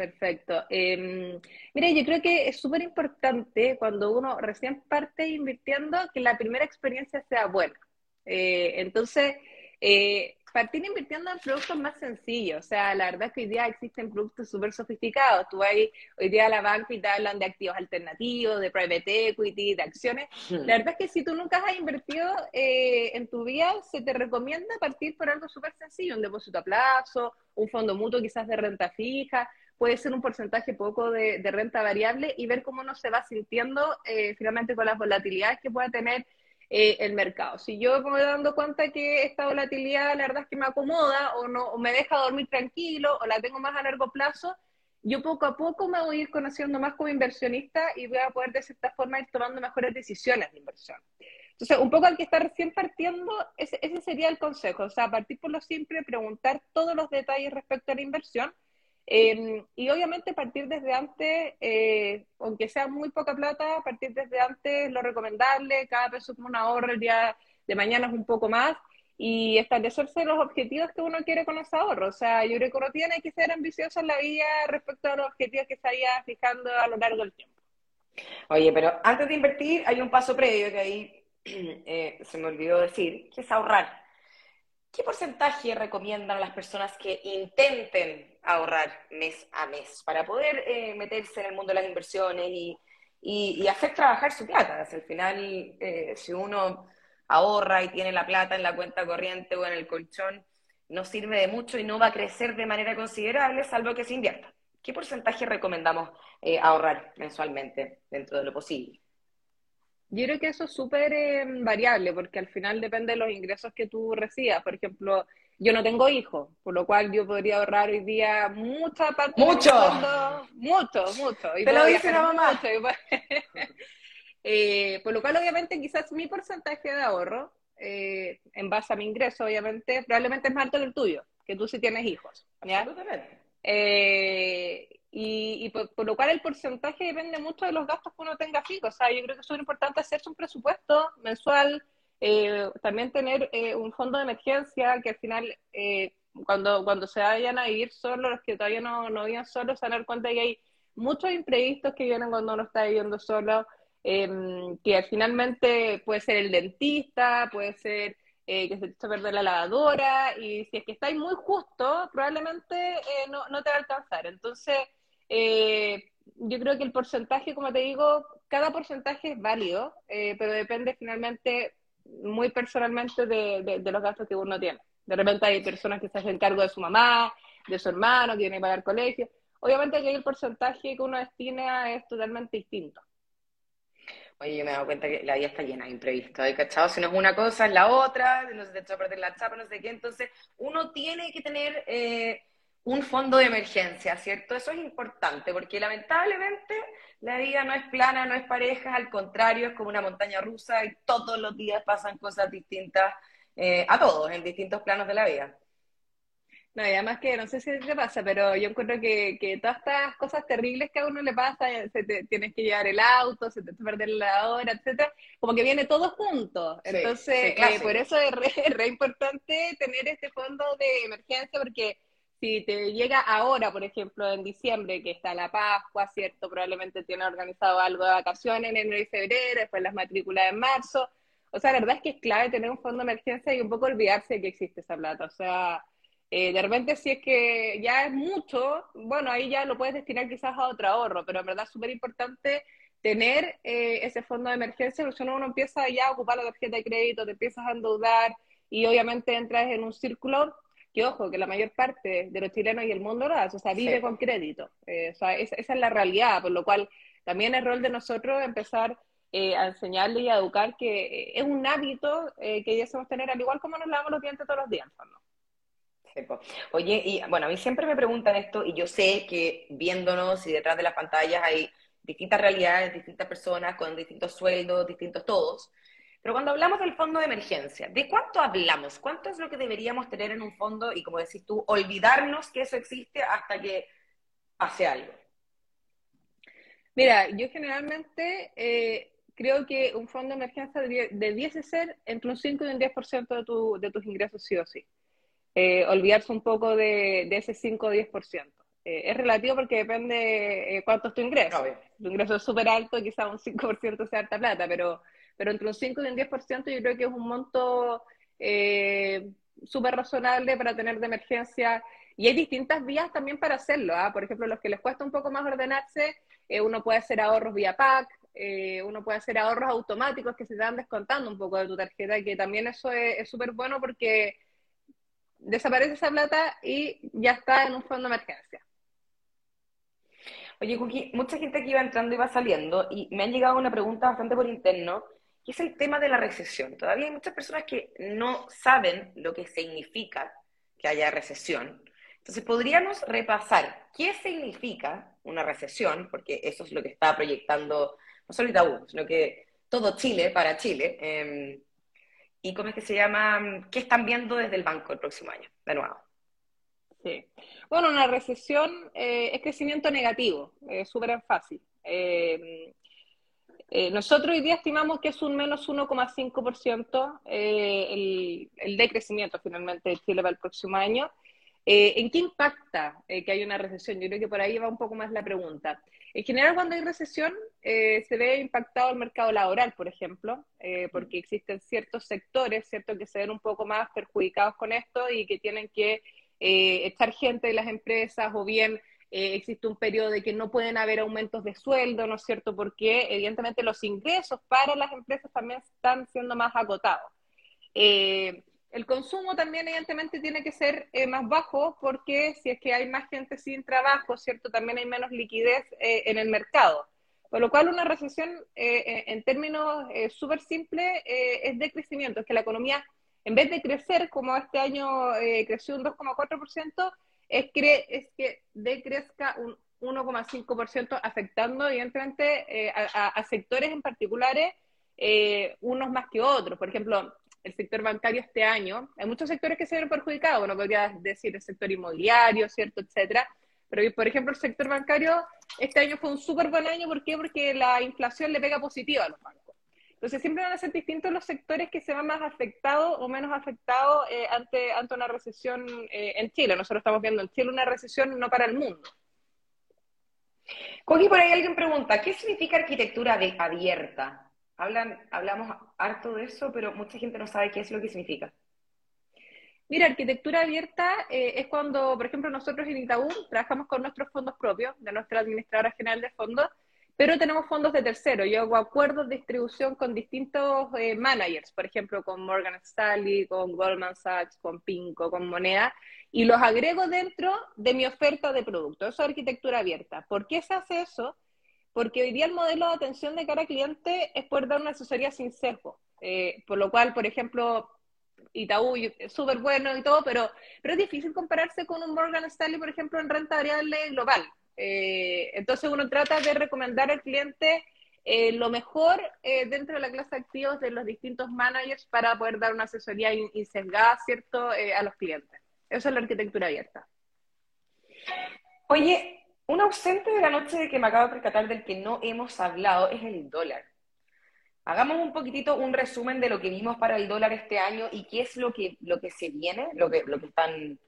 Perfecto. Eh, mira, yo creo que es súper importante cuando uno recién parte invirtiendo que la primera experiencia sea buena. Eh, entonces, eh, partir invirtiendo en productos más sencillos. O sea, la verdad es que hoy día existen productos súper sofisticados. Tú vas hoy día a la banca y te hablan de activos alternativos, de private equity, de acciones. Hmm. La verdad es que si tú nunca has invertido eh, en tu vida, se te recomienda partir por algo súper sencillo, un depósito a plazo, un fondo mutuo quizás de renta fija, puede ser un porcentaje poco de, renta variable y ver cómo uno se va sintiendo eh, finalmente con las volatilidades que pueda tener eh, el mercado. Si yo me voy dando cuenta que esta volatilidad la verdad es que me acomoda o, no, me deja dormir tranquilo o la tengo más a largo plazo, yo poco a poco me voy a ir conociendo más como inversionista y voy a poder de cierta forma ir tomando mejores decisiones de inversión. Entonces, un poco al que está recién partiendo, ese, ese sería el consejo, o sea, partir por lo simple, preguntar todos los detalles respecto a la inversión Em, y obviamente partir desde antes, eh, aunque sea muy poca plata, partir desde antes lo recomendable, cada peso como un ahorro, el día de mañana es un poco más, y establecerse los objetivos que uno quiere con ese ahorro. O sea, yo creo que uno tiene que ser ambicioso en la vida respecto a los objetivos que se vaya fijando a lo largo del tiempo. Oye, pero antes de invertir hay un paso previo que ahí (clears throat) eh, se me olvidó decir, que es ahorrar. ¿Qué porcentaje recomiendan las personas que intenten ahorrar mes a mes para poder eh, meterse en el mundo de las inversiones y, hacer trabajar su plata? al final, eh, si uno ahorra y tiene la plata en la cuenta corriente o en el colchón, no sirve de mucho y no va a crecer de manera considerable, salvo que se invierta. ¿Qué porcentaje recomendamos eh, ahorrar mensualmente dentro de lo posible? Yo creo que eso es súper variable, porque al final depende de los ingresos que tú recibas. Por ejemplo, yo no tengo hijos, por lo cual yo podría ahorrar hoy día mucha parte ¡Mucho! mucho, mucho. Y Te lo dice la mamá. (laughs) eh, por lo cual, obviamente, quizás mi porcentaje de ahorro, eh, en base a mi ingreso, obviamente, probablemente es más alto que el tuyo, que tú sí tienes hijos. ¿ya? Absolutamente. Eh, y, por, lo cual el porcentaje depende mucho de los gastos que uno tenga fijo. O sea, yo creo que es súper importante hacerse un presupuesto mensual, eh, también tener eh, un fondo de emergencia que al final, eh, cuando, cuando se vayan a vivir solos, los que todavía no, no viven solos, se van a dar cuenta que hay muchos imprevistos que vienen cuando uno está viviendo solo, em, que finalmente puede ser el dentista, puede ser que se te echa a perder la lavadora, y si es que estáis muy justo, probablemente no, no, te va a alcanzar. Entonces, yo creo que el porcentaje, como te digo, cada porcentaje es válido, pero depende finalmente muy personalmente de, los gastos que uno tiene. De repente hay personas que se hacen cargo de su mamá, de su hermano, que tienen que pagar colegio. Obviamente que el porcentaje que uno destina es totalmente distinto. Oye, yo me he dado cuenta que la vida está llena de imprevistos. ¿Hay cachado? Si no es una cosa, es la otra, no se te echa a perder la chapa, no sé qué. Entonces, uno tiene que tener eh, un fondo de emergencia, ¿cierto? Eso es importante, porque lamentablemente la vida no es plana, no es pareja, al contrario, es como una montaña rusa y todos los días pasan cosas distintas eh, a todos, en distintos planos de la vida. No, y además que no sé si te pasa, pero yo encuentro que, que todas estas cosas terribles que a uno le pasa, se te, tienes que llevar el auto, se te pierde la hora, etcétera, como que viene todo junto. Entonces, eh, por eso es (laughs) re, importante tener este fondo de emergencia, porque si te llega ahora, por ejemplo, en diciembre, que está la Pascua, ¿cierto? Probablemente tiene organizado algo de vacaciones en enero y febrero, después las matrículas en marzo. O sea, la verdad es que es clave tener un fondo de emergencia y un poco olvidarse de que existe esa plata. O sea, eh, de repente, si es que ya es mucho, bueno, ahí ya lo puedes destinar quizás a otro ahorro, pero en verdad es súper importante tener eh, ese fondo de emergencia, porque si uno, uno empieza ya a ocupar la tarjeta de crédito, te empiezas a endeudar y obviamente entras en un círculo que, ojo, que la mayor parte de los chilenos y el mundo lo hace, o sea, vive con crédito. Eh, o sea, esa, esa es la realidad, por lo cual también es rol de nosotros empezar a enseñarle y a educar que es un hábito que debemos tener, al igual como nos lavamos los dientes todos los días, ¿no? Oye, y bueno, a mí siempre me preguntan esto y yo sé que viéndonos y detrás de las pantallas hay distintas realidades, distintas personas con distintos sueldos, distintos todos. Pero cuando hablamos del fondo de emergencia, ¿de cuánto hablamos? ¿Cuánto es lo que deberíamos tener en un fondo y, como decís tú, olvidarnos que eso existe hasta que pase algo? Mira, yo generalmente eh, creo que un fondo de emergencia debiese ser entre un 5 y un 10% de, tu, de tus ingresos sí o sí. Eh, olvidarse un poco de, ese 5 o 10%. Eh, es relativo porque depende eh, cuánto es tu ingreso. Tu ingreso es súper alto, quizá un 5% sea harta plata, pero, pero entre un 5 y un 10% yo creo que es un monto súper razonable para tener de emergencia. Y hay distintas vías también para hacerlo. ¿ah? Por ejemplo, los que les cuesta un poco más ordenarse, uno puede hacer ahorros vía PAC, uno puede hacer ahorros automáticos que se te van descontando un poco de tu tarjeta, que también eso es súper bueno porque desaparece esa plata y ya está en un fondo de emergencia. Oye, Cookie, mucha gente que iba entrando y va saliendo y me han llegado una pregunta bastante por interno, es el tema de la recesión. Todavía hay muchas personas que no saben lo que significa que haya recesión. Entonces, podríamos repasar qué significa una recesión, porque eso es lo que está proyectando no solo Itaú, sino que todo Chile para Chile. Em, y cómo es que se llama, qué están viendo desde el banco el próximo año, de nuevo. Sí. Bueno, una recesión eh, es crecimiento negativo, es súper fácil. Eh, eh, nosotros hoy día estimamos que es un menos 1,5% el, el decrecimiento finalmente de Chile para el próximo año. ¿En qué impacta que haya una recesión? Yo creo que por ahí va un poco más la pregunta. En general, cuando hay recesión, eh, se ve impactado el mercado laboral, por ejemplo, eh, porque existen ciertos sectores, ¿cierto?, que se ven un poco más perjudicados con esto y que tienen que eh, echar gente de las empresas o bien existe un periodo de que no pueden haber aumentos de sueldo, ¿no es cierto?, porque evidentemente los ingresos para las empresas también están siendo más acotados. El consumo también, evidentemente, tiene que ser eh, más bajo porque si es que hay más gente sin trabajo, ¿cierto? También hay menos liquidez eh, en el mercado. Por lo cual, una recesión, eh, en términos súper simples, es de crecimiento. Es que la economía, en vez de crecer como este año creció un 2,4%, es, es que decrezca un 1,5%, afectando, evidentemente, a, a, sectores en particulares, unos más que otros. Por ejemplo, el sector bancario este año. Hay muchos sectores que se ven perjudicados, bueno, podría decir el sector inmobiliario, ¿cierto?, etcétera. Pero, por ejemplo, el sector bancario este año fue un súper buen año. ¿Por qué? Porque la inflación le pega positiva a los bancos. Entonces, siempre van a ser distintos los sectores que se van más afectados o menos afectados eh, ante, ante una recesión eh, en Chile. Nosotros estamos viendo en Chile una recesión no para el mundo. Cogi, por ahí alguien pregunta, ¿qué significa arquitectura abierta? Hablan, hablamos harto de eso, pero mucha gente no sabe qué es lo que significa. Mira, arquitectura abierta eh, es cuando, por ejemplo, nosotros en Itaú trabajamos con nuestros fondos propios, de nuestra administradora general de fondos, pero tenemos fondos de tercero. Yo hago acuerdos de distribución con distintos eh, managers, por ejemplo, con Morgan Stanley, con Goldman Sachs, con Pinco, con Moneda, y los agrego dentro de mi oferta de producto. Eso es arquitectura abierta. ¿Por qué se hace eso? porque hoy día el modelo de atención de cara al cliente es poder dar una asesoría sin sesgo. Eh, por lo cual, por ejemplo, Itaú es súper bueno y todo, pero, pero es difícil compararse con un Morgan Stanley, por ejemplo, en renta variable global. Eh, entonces uno trata de recomendar al cliente eh, lo mejor dentro de la clase de activos de los distintos managers para poder dar una asesoría insesgada, ¿cierto?, a los clientes. Esa es la arquitectura abierta. Oye, un ausente de la noche que me acabo de percatar del que no hemos hablado es el dólar. Hagamos un poquitito un resumen de lo que vimos para el dólar este año y qué es lo que, lo que se viene, lo que, lo que están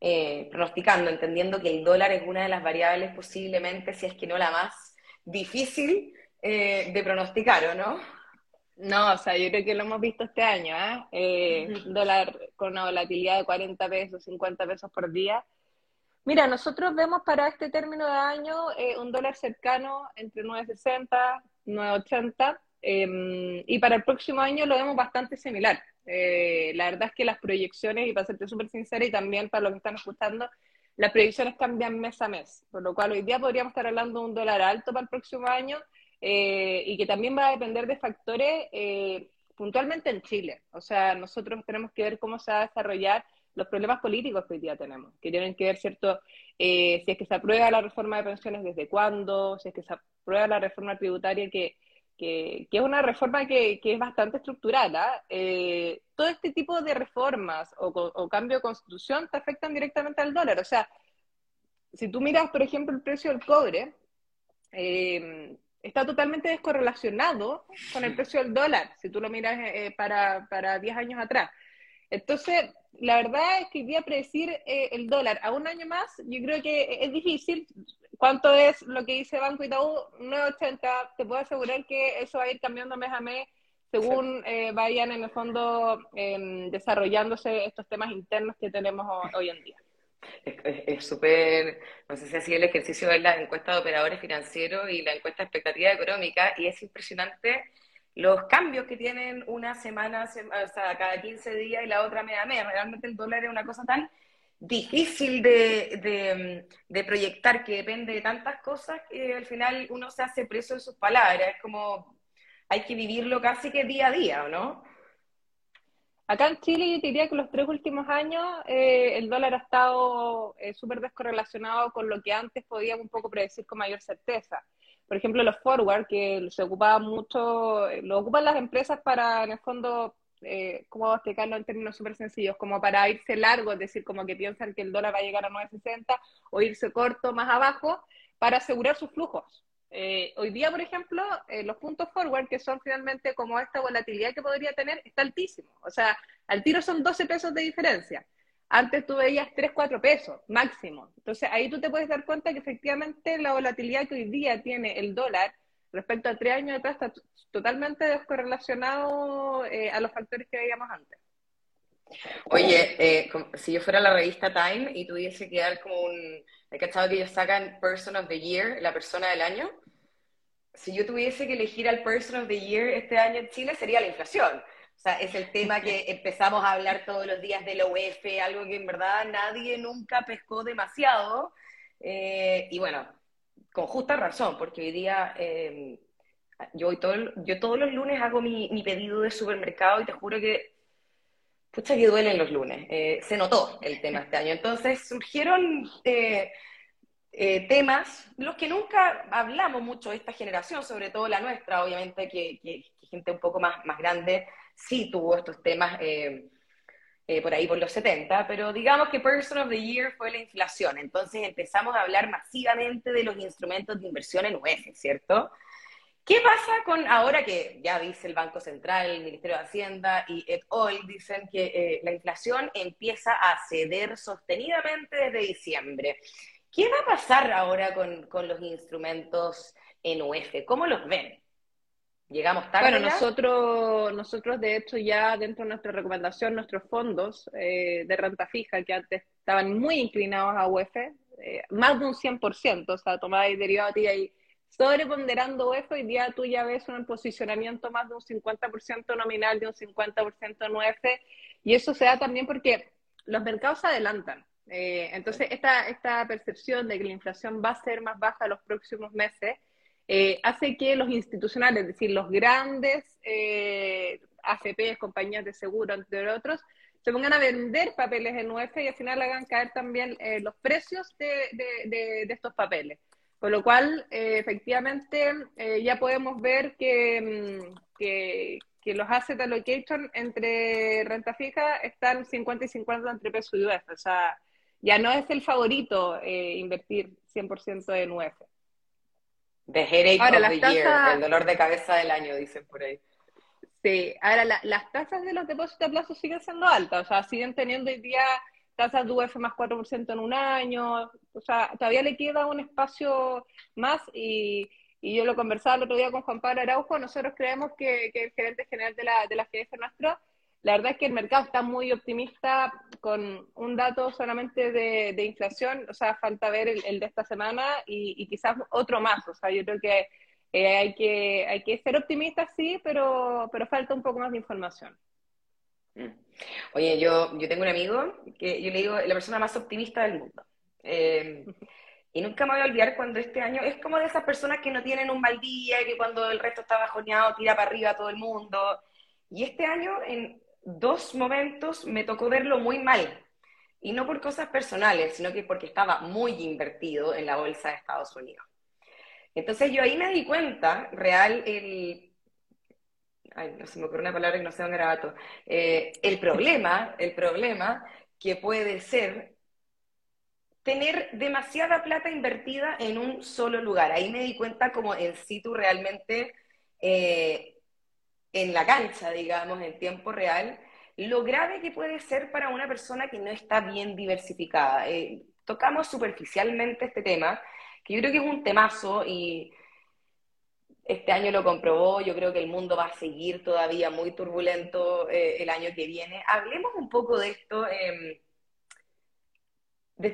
eh, pronosticando, entendiendo que el dólar es una de las variables posiblemente, si es que no la más difícil eh, de pronosticar, ¿o no? No, o sea, yo creo que lo hemos visto este año, ¿eh? eh dólar con una volatilidad de 40 pesos, 50 pesos por día Mira, nosotros vemos para este término de año eh, un dólar cercano entre 9.60, 9.80 em, y para el próximo año lo vemos bastante similar. Eh, la verdad es que las proyecciones, y para serte súper sincera y también para los que están escuchando, las proyecciones cambian mes a mes, por lo cual hoy día podríamos estar hablando de un dólar alto para el próximo año eh, y que también va a depender de factores puntualmente en Chile. O sea, nosotros tenemos que ver cómo se va a desarrollar los problemas políticos que hoy día tenemos, que tienen que ver, ¿cierto?, eh, si es que se aprueba la reforma de pensiones, desde cuándo, si es que se aprueba la reforma tributaria, que, que, es una reforma que, que es bastante estructural. ¿ah? Eh, todo este tipo de reformas o, o, cambio de constitución te afectan directamente al dólar. O sea, si tú miras, por ejemplo, el precio del cobre, eh, está totalmente descorrelacionado con el precio del dólar, si tú lo miras para, para 10 años atrás. Entonces, la verdad es que hoy día predecir eh, el dólar a un año más, yo creo que es difícil. ¿Cuánto es lo que dice Banco Itaú? 9.80. Te puedo asegurar que eso va a ir cambiando mes a mes según eh, vayan en el fondo em, desarrollándose estos temas internos que tenemos hoy en día. Es súper, no sé si así el ejercicio de la encuesta de operadores financieros y la encuesta de expectativa económica, y es impresionante los cambios que tienen una semana, o sea, cada 15 días y la otra media mes. Realmente el dólar es una cosa tan difícil de, de, proyectar, que depende de tantas cosas, que al final uno se hace preso de sus palabras. Es como, hay que vivirlo casi que día a día, ¿o no? Acá en Chile yo diría que los tres últimos años eh, el dólar ha estado eh, súper descorrelacionado con lo que antes podíamos un poco predecir con mayor certeza por ejemplo, los forward, que se ocupaban mucho, lo ocupan las empresas para, en el fondo, eh, ¿cómo explicarlo en términos súper sencillos? Como para irse largo, es decir, como que piensan que el dólar va a llegar a 9.60 o irse corto más abajo para asegurar sus flujos. Eh, hoy día, por ejemplo, eh, los puntos forward, que son finalmente como esta volatilidad que podría tener, está altísimo. O sea, al tiro son 12 pesos de diferencia. Antes tú veías 3, 4 pesos máximo. Entonces ahí tú te puedes dar cuenta que efectivamente la volatilidad que hoy día tiene el dólar respecto a tres años atrás está totalmente descorrelacionado eh, a los factores que veíamos antes. Oye, eh, si yo fuera la revista Time y tuviese que dar como un... ¿Hay cachado que ellos sacan Person of the Year, la persona del año? Si yo tuviese que elegir al Person of the Year este año en Chile, sería la inflación. O sea, es el tema que (laughs) empezamos a hablar todos los días de la UEF, algo que en verdad nadie nunca pescó demasiado. Eh, y bueno, con justa razón, porque hoy día eh, yo, todo, yo todos los lunes hago mi, pedido de supermercado y te juro que, pucha que duelen los lunes. Eh, se notó el tema este año. Entonces surgieron temas, los que nunca hablamos mucho de esta generación, sobre todo la nuestra, obviamente, que, gente un poco más, más grande sí tuvo estos temas eh, eh, por ahí por los 70, pero digamos que Person of the Year fue la inflación. Entonces empezamos a hablar masivamente de los instrumentos de inversión en UEF, ¿cierto? ¿Qué pasa con ahora que ya dice el Banco Central, el Ministerio de Hacienda y et al. dicen que eh, la inflación empieza a ceder sostenidamente desde diciembre? ¿Qué va a pasar ahora con, con los instrumentos en UEF? ¿Cómo los ven? Llegamos tarde. Bueno, nosotros, nosotros de hecho ya dentro de nuestra recomendación, nuestros fondos eh, de renta fija que antes estaban muy inclinados a UEF, eh, más de un 100%, o sea, tomada y derivados y ahí sobreponderando UEF, hoy día tú ya ves un posicionamiento más de un 50% nominal, de un 50% en UEF, y eso se da también porque los mercados se adelantan. Eh, entonces, esta, esta percepción de que la inflación va a ser más baja en los próximos meses eh, hace que los institucionales, es decir, los grandes eh, AFPs, compañías de seguro, entre otros, se pongan a vender papeles en UF y al final hagan caer también eh, los precios de, estos papeles. Con lo cual, eh, efectivamente, eh, ya podemos ver que, mm, que, los asset allocation entre renta fija están 50 y 50 entre peso y UF. O sea, ya no es el favorito invertir 100% en UF. The headache of the year, el dolor de cabeza del año, dicen por ahí. Sí, ahora las tasas de los depósitos a plazo siguen siendo altas, o sea, siguen teniendo hoy día tasas de UF más 4% en un año, o sea, todavía le queda un espacio más y, yo lo conversaba el otro día con Juan Pablo Araujo, nosotros creemos que, el gerente general de la, de la GDF nuestro, la verdad es que el mercado está muy optimista con un dato solamente de, inflación, o sea, falta ver el, de esta semana y, y quizás otro más, o sea, yo creo que eh, hay, que, hay que ser optimistas, sí, pero, pero falta un poco más de información. Mm. Oye, yo, yo tengo un amigo que yo le digo la persona más optimista del mundo. Eh, (laughs) y nunca me voy a olvidar cuando este año es como de esas personas que no tienen un mal día, que cuando el resto está bajoneado tira para arriba a todo el mundo. Y este año, en dos momentos, me tocó verlo muy mal. Y no por cosas personales, sino que porque estaba muy invertido en la bolsa de Estados Unidos. Entonces yo ahí me di cuenta, real, el... No se me ocurre una palabra que no sea un garabato. Eh, el problema, el problema que puede ser tener demasiada plata invertida en un solo lugar. Ahí me di cuenta como en situ realmente eh, en la cancha, digamos, en tiempo real, lo grave que puede ser para una persona que no está bien diversificada. Eh, tocamos superficialmente este tema, que yo creo que es un temazo y este año lo comprobó, yo creo que el mundo va a seguir todavía muy turbulento eh, el año que viene. Hablemos un poco de esto, eh,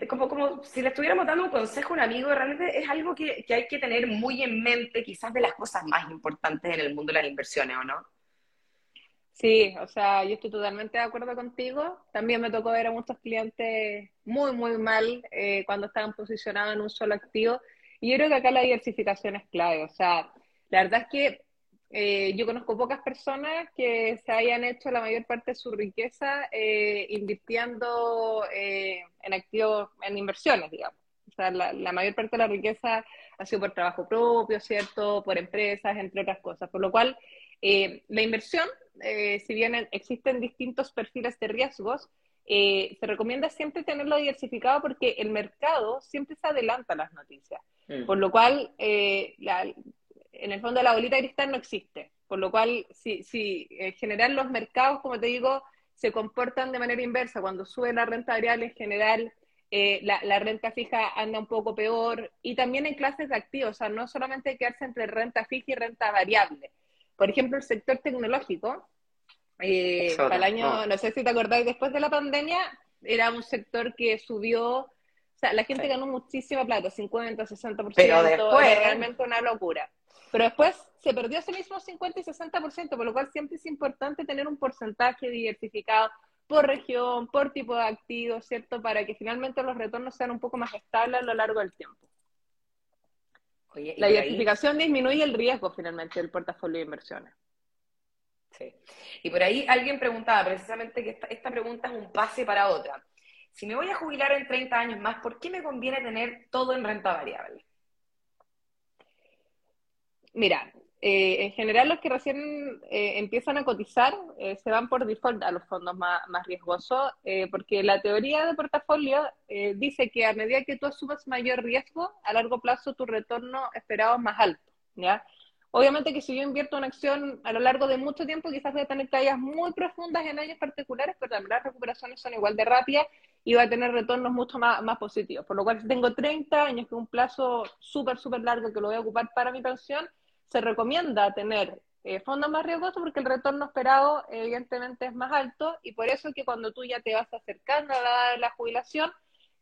como, como si le estuviéramos dando un consejo a un amigo, realmente es algo que, que hay que tener muy en mente, quizás de las cosas más importantes en el mundo de las inversiones, ¿o no? Sí, o sea, yo estoy totalmente de acuerdo contigo. También me tocó ver a muchos clientes muy, muy mal eh, cuando estaban posicionados en un solo activo. Y yo creo que acá la diversificación es clave. O sea, la verdad es que eh, yo conozco pocas personas que se hayan hecho la mayor parte de su riqueza eh, invirtiendo en activos, en inversiones, digamos. O sea, la, la, mayor parte de la riqueza ha sido por trabajo propio, ¿cierto? Por empresas, entre otras cosas. Por lo cual, la inversión eh, si bien existen distintos perfiles de riesgos, eh, se recomienda siempre tenerlo diversificado porque el mercado siempre se adelanta a las noticias. Mm. Por lo cual, eh, en el fondo la bolita de cristal no existe. Por lo cual, si, si en general los mercados, como te digo, se comportan de manera inversa, cuando sube la renta variable en general, la, la, renta fija anda un poco peor, y también en clases de activos, o sea, no solamente quedarse entre renta fija y renta variable. Por ejemplo, el sector tecnológico, eh, al año, no. sé si te acordáis, después de la pandemia, era un sector que subió, o sea, la gente ganó muchísima plata, 50, 60%, Pero después... realmente una locura. Pero después se perdió ese mismo 50 y 60%, por lo cual siempre es importante tener un porcentaje diversificado por región, por tipo de activo, ¿cierto? Para que finalmente los retornos sean un poco más estables a lo largo del tiempo la diversificación disminuye el riesgo finalmente del portafolio de inversiones. Sí. Y por ahí alguien preguntaba precisamente que esta, pregunta es un pase para otra. Si me voy a jubilar en 30 años más, ¿por qué me conviene tener todo en renta variable? Mira, eh, en general los que recién eh, empiezan a cotizar eh, se van por default a los fondos más, riesgosos, porque la teoría de portafolio dice que a medida que tú asumas mayor riesgo, a largo plazo tu retorno esperado es más alto, ¿ya? Obviamente que si yo invierto una acción a lo largo de mucho tiempo, quizás voy a tener caídas muy profundas en años particulares, pero también las recuperaciones son igual de rápidas y va a tener retornos mucho más, más positivos. Por lo cual, si tengo 30 años, que es un plazo súper, súper largo que lo voy a ocupar para mi pensión, se recomienda tener eh, fondos más riesgosos porque el retorno esperado evidentemente es más alto y por eso que cuando tú ya te vas acercando a la edad de la jubilación,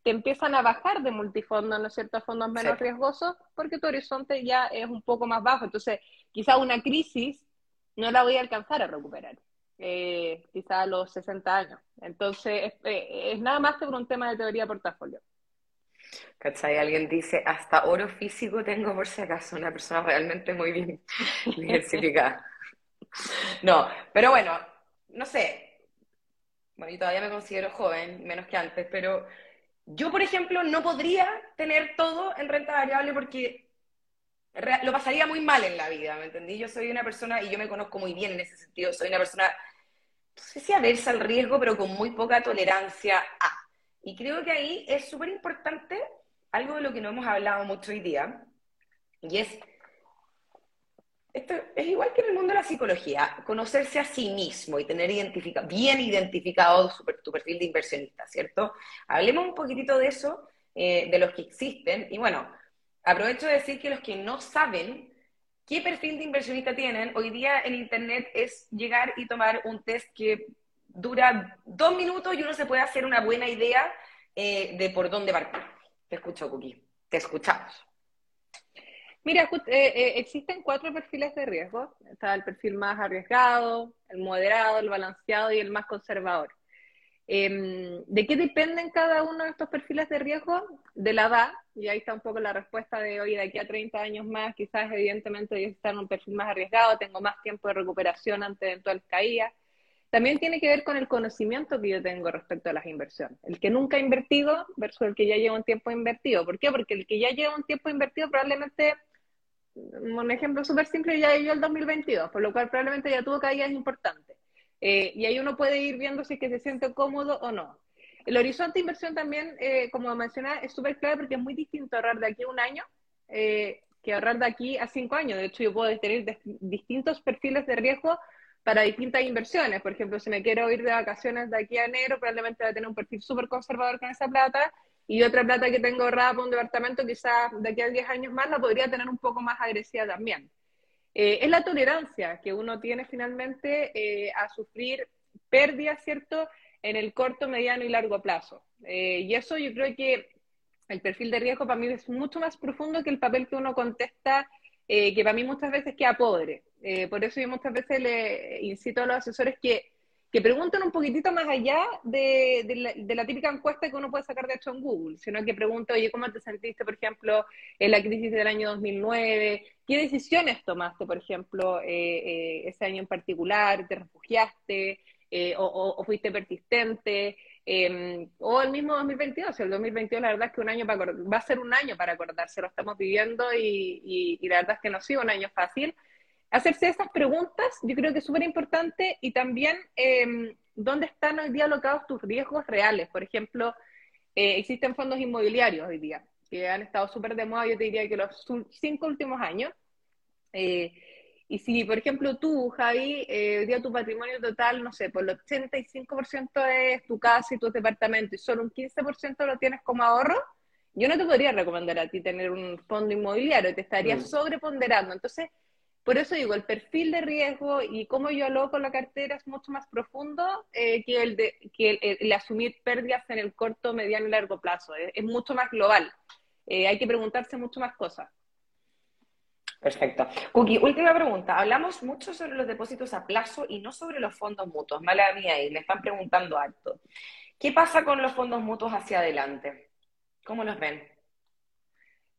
te empiezan a bajar de multifondos, ¿no es cierto?, a fondos menos riesgosos porque tu horizonte ya es un poco más bajo. Entonces, quizá una crisis no la voy a alcanzar a recuperar, eh, quizá a los 60 años. Entonces, es, eh, es nada más que por un tema de teoría de portafolio. ¿Cachai? Alguien dice, hasta oro físico tengo por si acaso, una persona realmente muy bien (laughs) diversificada. No, pero bueno, no sé. Bueno, yo todavía me considero joven, menos que antes, pero yo, por ejemplo, no podría tener todo en renta variable porque lo pasaría muy mal en la vida, ¿me entendí? Yo soy una persona, y yo me conozco muy bien en ese sentido, soy una persona, no sé si aversa al riesgo, pero con muy poca tolerancia a. Y creo que ahí es súper importante algo de lo que no hemos hablado mucho hoy día, y es, esto es igual que en el mundo de la psicología, conocerse a sí mismo y tener identifica, bien identificado tu, perfil de inversionista, ¿cierto? Hablemos un poquitito de eso, eh, de los que existen, y bueno, aprovecho de decir que los que no saben qué perfil de inversionista tienen, hoy día en Internet es llegar y tomar un test que dura dos minutos y uno se puede hacer una buena idea eh, de por dónde partir. Te escucho, Cookie. Te escuchamos. Mira, eh, eh, existen cuatro perfiles de riesgo. Está el perfil más arriesgado, el moderado, el balanceado y el más conservador. Em, ¿De qué dependen cada uno de estos perfiles de riesgo? De la edad, y ahí está un poco la respuesta de hoy, de aquí a 30 años más, quizás evidentemente yo estar en un perfil más arriesgado, tengo más tiempo de recuperación ante eventuales caídas, también tiene que ver con el conocimiento que yo tengo respecto a las inversiones. El que nunca ha invertido versus el que ya lleva un tiempo invertido. ¿Por qué? Porque el que ya lleva un tiempo invertido probablemente, un ejemplo súper simple, ya vivió el 2022, por lo cual probablemente ya tuvo caídas importantes. Eh, y ahí uno puede ir viendo si es que se siente cómodo o no. El horizonte de inversión también, eh, como mencionaba, es súper clave porque es muy distinto ahorrar de aquí a un año eh, que ahorrar de aquí a cinco años. De hecho, yo puedo tener distintos perfiles de riesgo para distintas inversiones. Por ejemplo, si me quiero ir de vacaciones de aquí a enero, probablemente voy a tener un perfil súper conservador con esa plata y otra plata que tengo ahorrada para un departamento, quizás de aquí a 10 años más, la podría tener un poco más agresiva también. Eh, es la tolerancia que uno tiene finalmente eh, a sufrir pérdidas, ¿cierto?, en el corto, mediano y largo plazo. Eh, y eso yo creo que el perfil de riesgo para mí es mucho más profundo que el papel que uno contesta, que para mí muchas veces queda pobre. Eh, por eso yo muchas veces le incito a los asesores que, que pregunten un poquitito más allá de, la, típica encuesta que uno puede sacar de hecho en Google, sino que pregunte, oye, ¿cómo te sentiste, por ejemplo, en la crisis del año 2009? ¿Qué decisiones tomaste, por ejemplo, eh, eh, ese año en particular? ¿Te refugiaste? o, fuiste persistente? Em, o el mismo 2022, el 2022 la verdad es que un año para, va a ser un año para acordarse, lo estamos viviendo y, y la verdad es que no ha sido un año fácil hacerse esas preguntas, yo creo que es súper importante y también eh, dónde están hoy día alocados tus riesgos reales. Por ejemplo, eh, existen fondos inmobiliarios hoy día que han estado súper de moda, yo te diría que los cinco últimos años. Eh, y si, por ejemplo, tú, Javi, hoy día tu patrimonio total, no sé, por el 85% es tu casa y tu departamento y solo un 15% lo tienes como ahorro, yo no te podría recomendar a ti tener un fondo inmobiliario, te estaría mm. sobreponderando. Entonces, por eso digo, el perfil de riesgo y cómo yo aloco la cartera es mucho más profundo eh, que, el, de, que el, asumir pérdidas en el corto, mediano y largo plazo. Es, mucho más global. Eh, hay que preguntarse mucho más cosas. Perfecto. Cookie, última pregunta. Hablamos mucho sobre los depósitos a plazo y no sobre los fondos mutuos. Mala mía, y me están preguntando alto. ¿Qué pasa con los fondos mutuos hacia adelante? ¿Cómo los ven?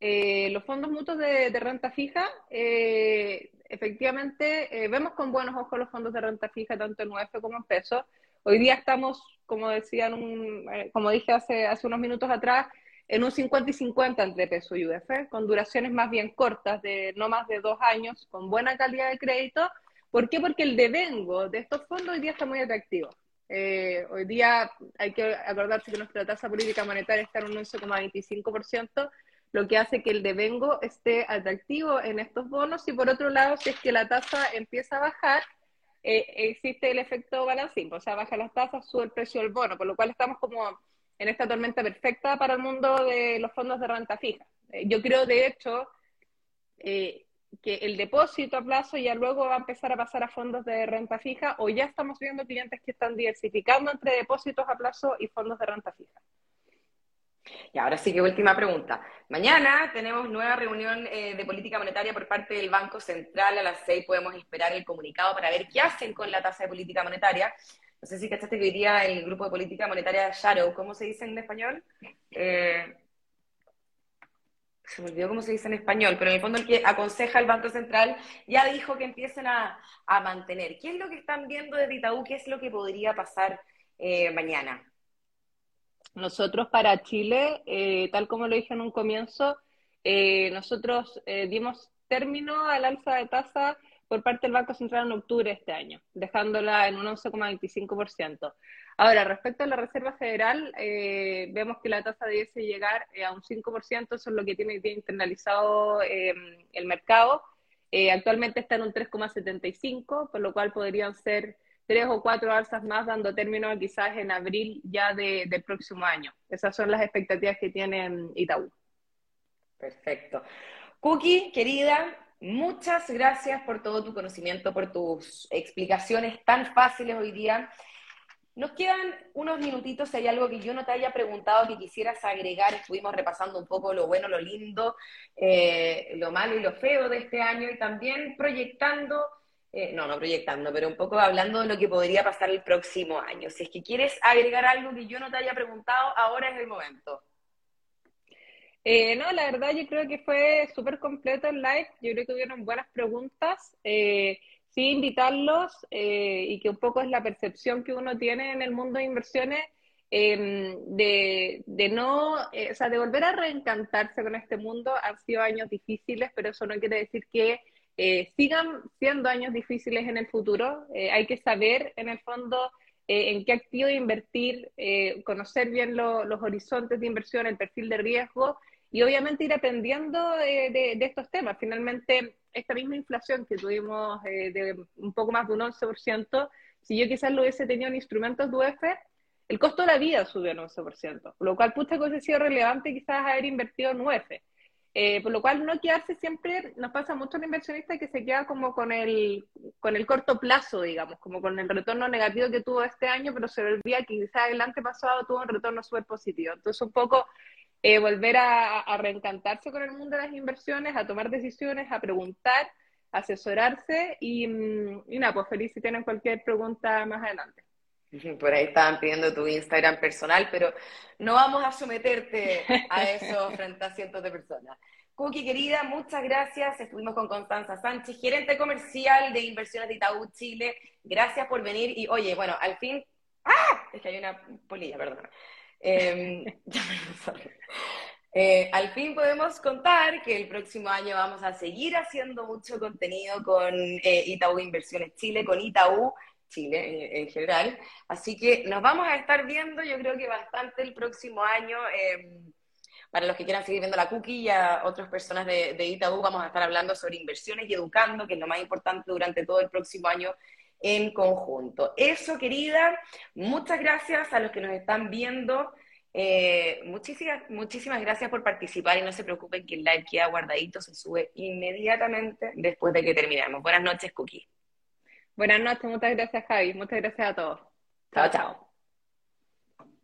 Eh, los fondos mutuos de, renta fija, eh, efectivamente, eh, vemos con buenos ojos los fondos de renta fija, tanto en UF como en peso. Hoy día estamos, como decían, como dije hace, hace unos minutos atrás, en un 50 y 50 entre peso y UF, con duraciones más bien cortas, de no más de dos años, con buena calidad de crédito. ¿Por qué? Porque el devengo de estos fondos hoy día está muy atractivo. hoy día hay que acordarse que nuestra tasa política monetaria está en un 11,25%, lo que hace que el devengo esté atractivo en estos bonos y por otro lado, si es que la tasa empieza a bajar, eh, existe el efecto balancing, o sea, baja las tasas, sube el precio del bono, por lo cual estamos como en esta tormenta perfecta para el mundo de los fondos de renta fija. Eh, yo creo, de hecho, eh, que el depósito a plazo ya luego va a empezar a pasar a fondos de renta fija o ya estamos viendo clientes que están diversificando entre depósitos a plazo y fondos de renta fija. Y ahora sí que última pregunta. Mañana tenemos nueva reunión eh, de política monetaria por parte del Banco Central. A las seis podemos esperar el comunicado para ver qué hacen con la tasa de política monetaria. No sé si cachaste que hoy día el grupo de política monetaria Shadow, ¿cómo se dice en español? Eh, se me olvidó cómo se dice en español, pero en el fondo el que aconseja al Banco Central ya dijo que empiecen a, mantener. ¿Qué es lo que están viendo desde Itaú? ¿Qué es lo que podría pasar eh, mañana? Nosotros para Chile, eh, tal como lo dije en un comienzo, eh, nosotros dimos término al alza de tasa por parte del Banco Central en octubre de este año, dejándola en un 11,25%. Ahora, respecto a la Reserva Federal, eh, vemos que la tasa debiese llegar eh, a un 5%, eso es lo que tiene bien internalizado em, el mercado. Eh, actualmente está en un 3,75, por lo cual podrían ser tres o cuatro alzas más, dando término quizás en abril ya de, del próximo año. Esas son las expectativas que tiene Itaú. Perfecto. Cookie, querida, muchas gracias por todo tu conocimiento, por tus explicaciones tan fáciles hoy día. Nos quedan unos minutitos, si hay algo que yo no te haya preguntado que quisieras agregar, estuvimos repasando un poco lo bueno, lo lindo, eh, lo malo y lo feo de este año y también proyectando, eh, no, no proyectando, pero un poco hablando de lo que podría pasar el próximo año. Si es que quieres agregar algo que yo no te haya preguntado, ahora es el momento. Eh, no, la verdad yo creo que fue súper completo el live, yo creo que hubieron buenas preguntas sí invitarlos eh, y que un poco es la percepción que uno tiene en el mundo de inversiones em, de, de, no, eh, o sea, de volver a reencantarse con este mundo. Han sido años difíciles, pero eso no quiere decir que eh, sigan siendo años difíciles en el futuro. hay que saber, en el fondo, en qué activo invertir, conocer bien los horizontes de inversión, el perfil de riesgo y obviamente ir aprendiendo de, de estos temas. Finalmente, esta misma inflación que tuvimos eh, de un poco más de un 11%, si yo quizás lo hubiese tenido en instrumentos de UF, el costo de la vida subió en 11%, por lo cual pucha que hubiese sido relevante quizás haber invertido en UF. Eh, por lo cual no quedarse siempre, nos pasa mucho al inversionista que se queda como con el, con el corto plazo, digamos, como con el retorno negativo que tuvo este año, pero se olvida que quizás el año pasado tuvo un retorno súper positivo. Entonces un poco eh, volver a, reencantarse con el mundo de las inversiones, a tomar decisiones, a preguntar, asesorarse mm, y nada, pues feliz si tienen cualquier pregunta más adelante. (laughs) Por ahí estaban pidiendo tu Instagram personal, pero no vamos a someterte a eso (laughs) frente a cientos de personas. Cookie, querida, muchas gracias. Estuvimos con Constanza Sánchez, gerente comercial de inversiones de Itaú Chile. Gracias por venir. Y oye, bueno, al fin. ¡Ah! Es que hay una polilla, perdón. Em, (laughs) eh, al fin podemos contar que el próximo año vamos a seguir haciendo mucho contenido con eh, Itaú Inversiones Chile, con Itaú Chile en, general. Así que nos vamos a estar viendo, yo creo que bastante el próximo año. Em, para los que quieran seguir viendo la cookie y a otras personas de, de vamos a estar hablando sobre inversiones y educando, que es lo más importante durante todo el próximo año en conjunto. Eso, querida, muchas gracias a los que nos están viendo. Eh, muchísimas, muchísimas gracias por participar y no se preocupen que el like queda guardadito, se sube inmediatamente después de que terminemos. Buenas noches, Cookie. Buenas noches, muchas gracias, Javi. Muchas gracias a todos. Chao, chao.